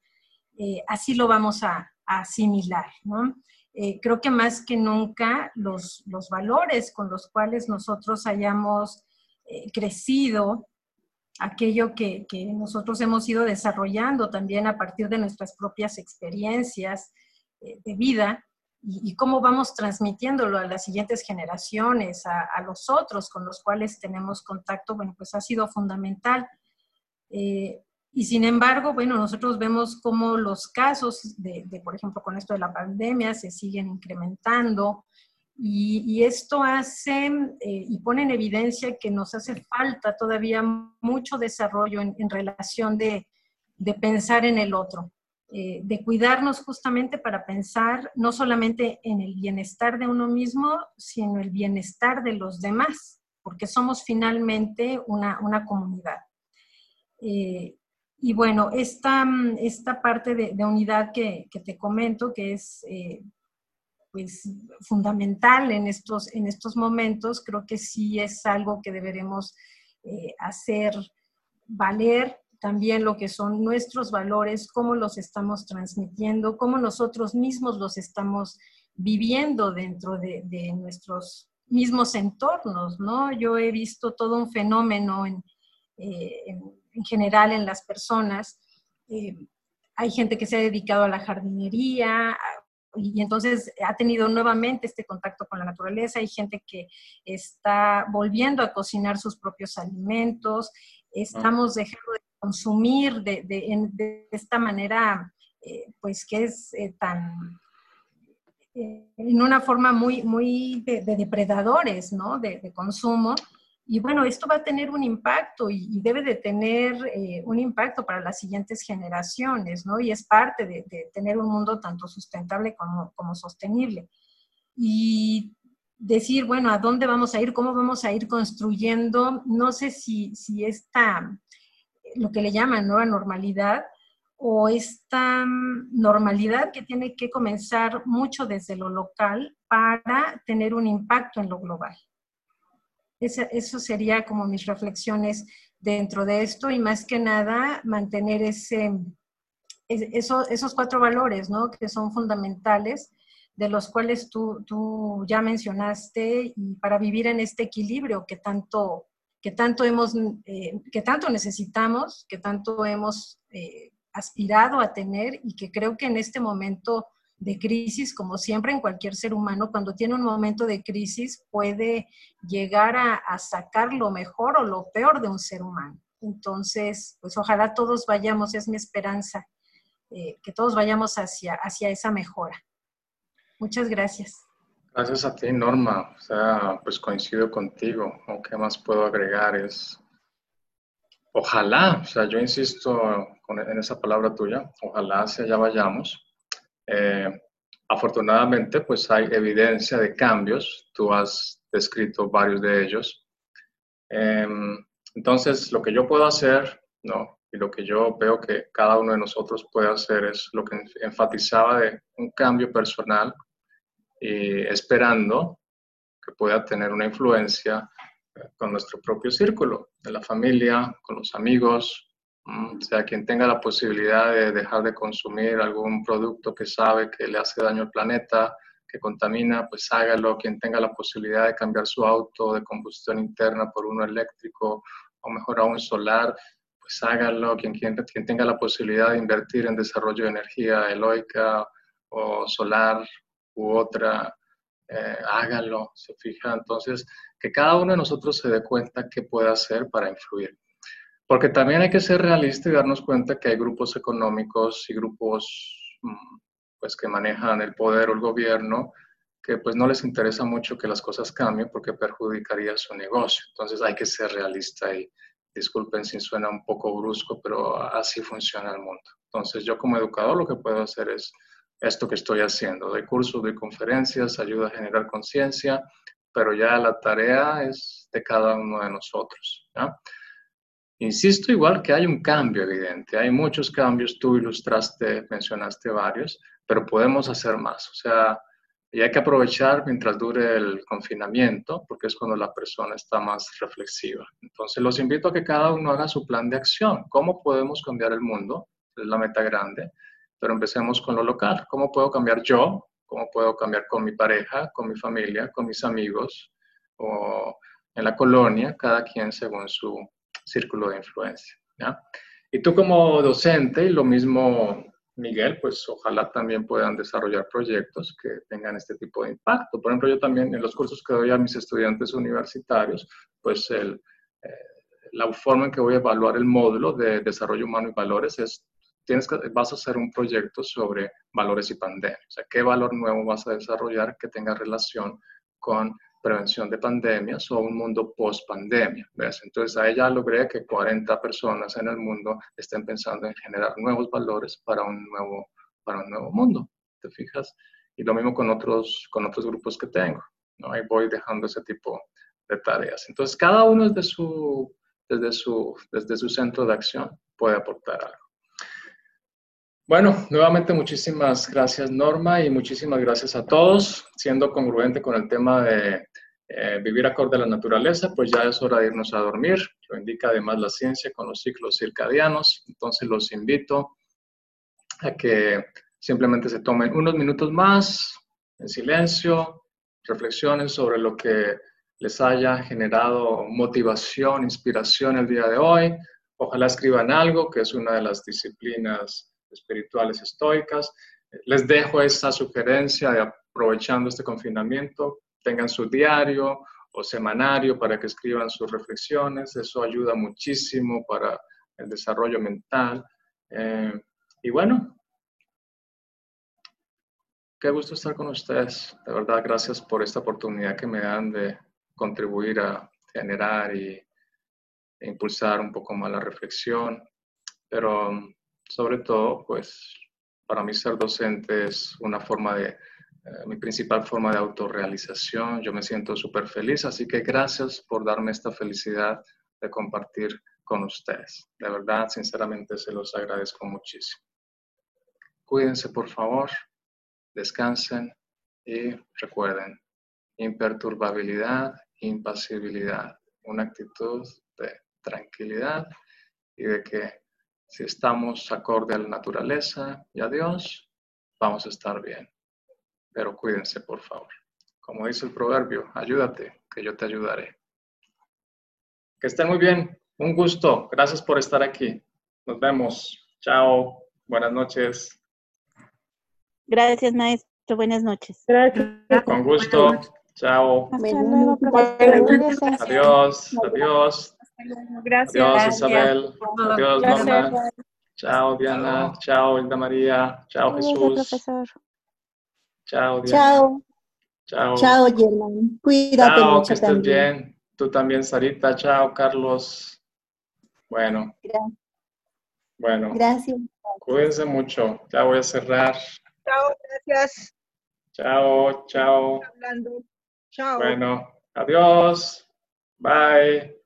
eh, así lo vamos a, asimilar. Eh, creo que más que nunca los, valores con los cuales nosotros hayamos eh, crecido aquello que, nosotros hemos ido desarrollando también a partir de nuestras propias experiencias eh, de vida y, cómo vamos transmitiéndolo a las siguientes generaciones, a, los otros con los cuales tenemos contacto, bueno, pues ha sido fundamental. Eh, y sin embargo, bueno, nosotros vemos cómo los casos de, por ejemplo, con esto de la pandemia se siguen incrementando y, esto hace eh, y pone en evidencia que nos hace falta todavía mucho desarrollo en, relación de, pensar en el otro, eh, de cuidarnos justamente para pensar no solamente en el bienestar de uno mismo, sino el bienestar de los demás, porque somos finalmente una, comunidad. Eh, y bueno, esta, esta parte de, de unidad que, te comento, que es pues, fundamental en estos, en estos momentos, creo que sí es algo que deberemos eh, hacer valer también lo que son nuestros valores, cómo los estamos transmitiendo, cómo nosotros mismos los estamos viviendo dentro de, nuestros mismos entornos, ¿no? Yo he visto todo un fenómeno en, eh, general en las personas. Eh, hay gente que se ha dedicado a la jardinería, y entonces ha tenido nuevamente este contacto con la naturaleza. Hay gente que está volviendo a cocinar sus propios alimentos. Estamos dejando de consumir de, de, esta manera, eh, pues que es eh, tan, eh, en una forma muy, muy de, depredadores, ¿no? De, consumo. Y bueno, esto va a tener un impacto y, debe de tener eh, un impacto para las siguientes generaciones, ¿no? Y es parte de, tener un mundo tanto sustentable como, como, sostenible. Y decir, bueno, ¿a dónde vamos a ir? ¿Cómo vamos a ir construyendo? No sé si, si esta, lo que le llaman nueva normalidad, o esta normalidad que tiene que comenzar mucho desde lo local para tener un impacto en lo global eso sería como mis reflexiones dentro de esto y más que nada mantener ese, esos cuatro valores, ¿no? Que son fundamentales, de los cuales tú, tú, ya mencionaste, y para vivir en este equilibrio que tanto, que tanto, hemos, eh, que tanto necesitamos, que tanto hemos eh, aspirado a tener y que creo que en este momento de crisis, como siempre en cualquier ser humano, cuando tiene un momento de crisis puede llegar a, sacar lo mejor o lo peor de un ser humano. Entonces, pues ojalá todos vayamos, es mi esperanza, eh, que todos vayamos hacia, hacia esa mejora. Muchas gracias. Gracias a ti, Norma. O sea, pues coincido contigo. ¿O qué más puedo agregar? Es, ojalá, o sea, yo insisto en esa palabra tuya, ojalá hacia allá vayamos eh, afortunadamente, pues hay evidencia de cambios, tú has descrito varios de ellos. Em, entonces, lo que yo puedo hacer, ¿no? Y lo que yo veo que cada uno de nosotros puede hacer es lo que enfatizaba de un cambio personal y esperando que pueda tener una influencia eh, con nuestro propio círculo, de la familia, con los amigos, o sea, quien tenga la posibilidad de dejar de consumir algún producto que sabe que le hace daño al planeta, que contamina, pues hágalo. Quien tenga la posibilidad de cambiar su auto de combustión interna por uno eléctrico o mejor aún solar, pues hágalo. Quien, quien, quien tenga la posibilidad de invertir en desarrollo de energía eólica o solar u otra, eh, hágalo, se fija. Entonces, que cada uno de nosotros se dé cuenta qué puede hacer para influir. Porque también hay que ser realista y darnos cuenta que hay grupos económicos y grupos mm, pues, que manejan el poder o el gobierno que pues no les interesa mucho que las cosas cambien porque perjudicaría su negocio. Entonces hay que ser realista y disculpen si suena un poco brusco, pero así funciona el mundo. Entonces yo como educador lo que puedo hacer es esto que estoy haciendo. Doy cursos, doy conferencias, ayuda a generar conciencia, pero ya la tarea es de cada uno de nosotros. Insisto igual que hay un cambio evidente, hay muchos cambios, tú ilustraste, mencionaste varios, pero podemos hacer más. O sea, y hay que aprovechar mientras dure el confinamiento, porque es cuando la persona está más reflexiva. Entonces, los invito a que cada uno haga su plan de acción. ¿Cómo podemos cambiar el mundo? Es la meta grande, pero empecemos con lo local. ¿Cómo puedo cambiar yo? ¿Cómo puedo cambiar con mi pareja, con mi familia, con mis amigos o en la colonia, cada quien según su círculo de influencia. ¿ya? Y tú como docente, y lo mismo Miguel, pues ojalá también puedan desarrollar proyectos que tengan este tipo de impacto. Por ejemplo, yo también en los cursos que doy a mis estudiantes universitarios, pues eh, la forma en que voy a evaluar el módulo de desarrollo humano y valores es, tienes que, vas a hacer un proyecto sobre valores y pandemia. O sea, ¿qué valor nuevo vas a desarrollar que tenga relación con prevención de pandemias o un mundo post-pandemia. Entonces ahí ya logré que 40 personas en el mundo estén pensando en generar nuevos valores para un nuevo, para un nuevo mundo, ¿te fijas? Y lo mismo con otros, con otros grupos que tengo, ¿no? Ahí voy dejando ese tipo de tareas. Entonces cada uno desde su, desde su, desde su centro de acción puede aportar algo. Bueno, nuevamente muchísimas gracias Norma y muchísimas gracias a todos. Siendo congruente con el tema de eh, vivir acorde a la naturaleza, pues ya es hora de irnos a dormir. Lo indica además la ciencia con los ciclos circadianos. Entonces los invito a que simplemente se tomen unos minutos más en silencio, reflexionen sobre lo que les haya generado motivación, inspiración el día de hoy. Ojalá escriban algo, que es una de las disciplinas espirituales estoicas. Les dejo esa sugerencia de aprovechando este confinamiento, tengan su diario o semanario para que escriban sus reflexiones. Eso ayuda muchísimo para el desarrollo mental. Eh, y bueno, qué gusto estar con ustedes. De verdad, gracias por esta oportunidad que me dan de contribuir a generar y e impulsar un poco más la reflexión. Pero sobre todo, pues para mí ser docente es una forma de, eh, mi principal forma de autorrealización. Yo me siento súper feliz, así que gracias por darme esta felicidad de compartir con ustedes. De verdad, sinceramente, se los agradezco muchísimo. Cuídense, por favor, descansen y recuerden, imperturbabilidad, impasibilidad, una actitud de tranquilidad y de que si estamos acorde a la naturaleza y a Dios, vamos a estar bien. Pero cuídense, por favor. Como dice el proverbio, ayúdate, que yo te ayudaré. Que estén muy bien. Un gusto. Gracias por estar aquí. Nos vemos. Chao. Buenas noches. Gracias, maestro. Buenas noches. Gracias. Con gusto. Chao. Adiós. Adiós. Gracias. Adiós, Isabel. Adiós, Norma. Chao, Diana. Chao, Hilda María. Chao, Jesús. Chao, Diana. Chao. Chao. Chao, Germán. Cuídate Chao, mucho que estés también. bien. Tú también, Sarita. Chao, Carlos. Bueno, Gra- bueno. Gracias. Cuídense mucho. Ya voy a cerrar. Chao, gracias. Chao, chao. Hablando. Chao. Bueno, adiós. Bye.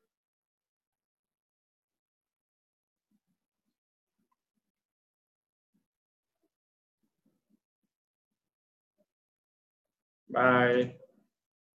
Bye.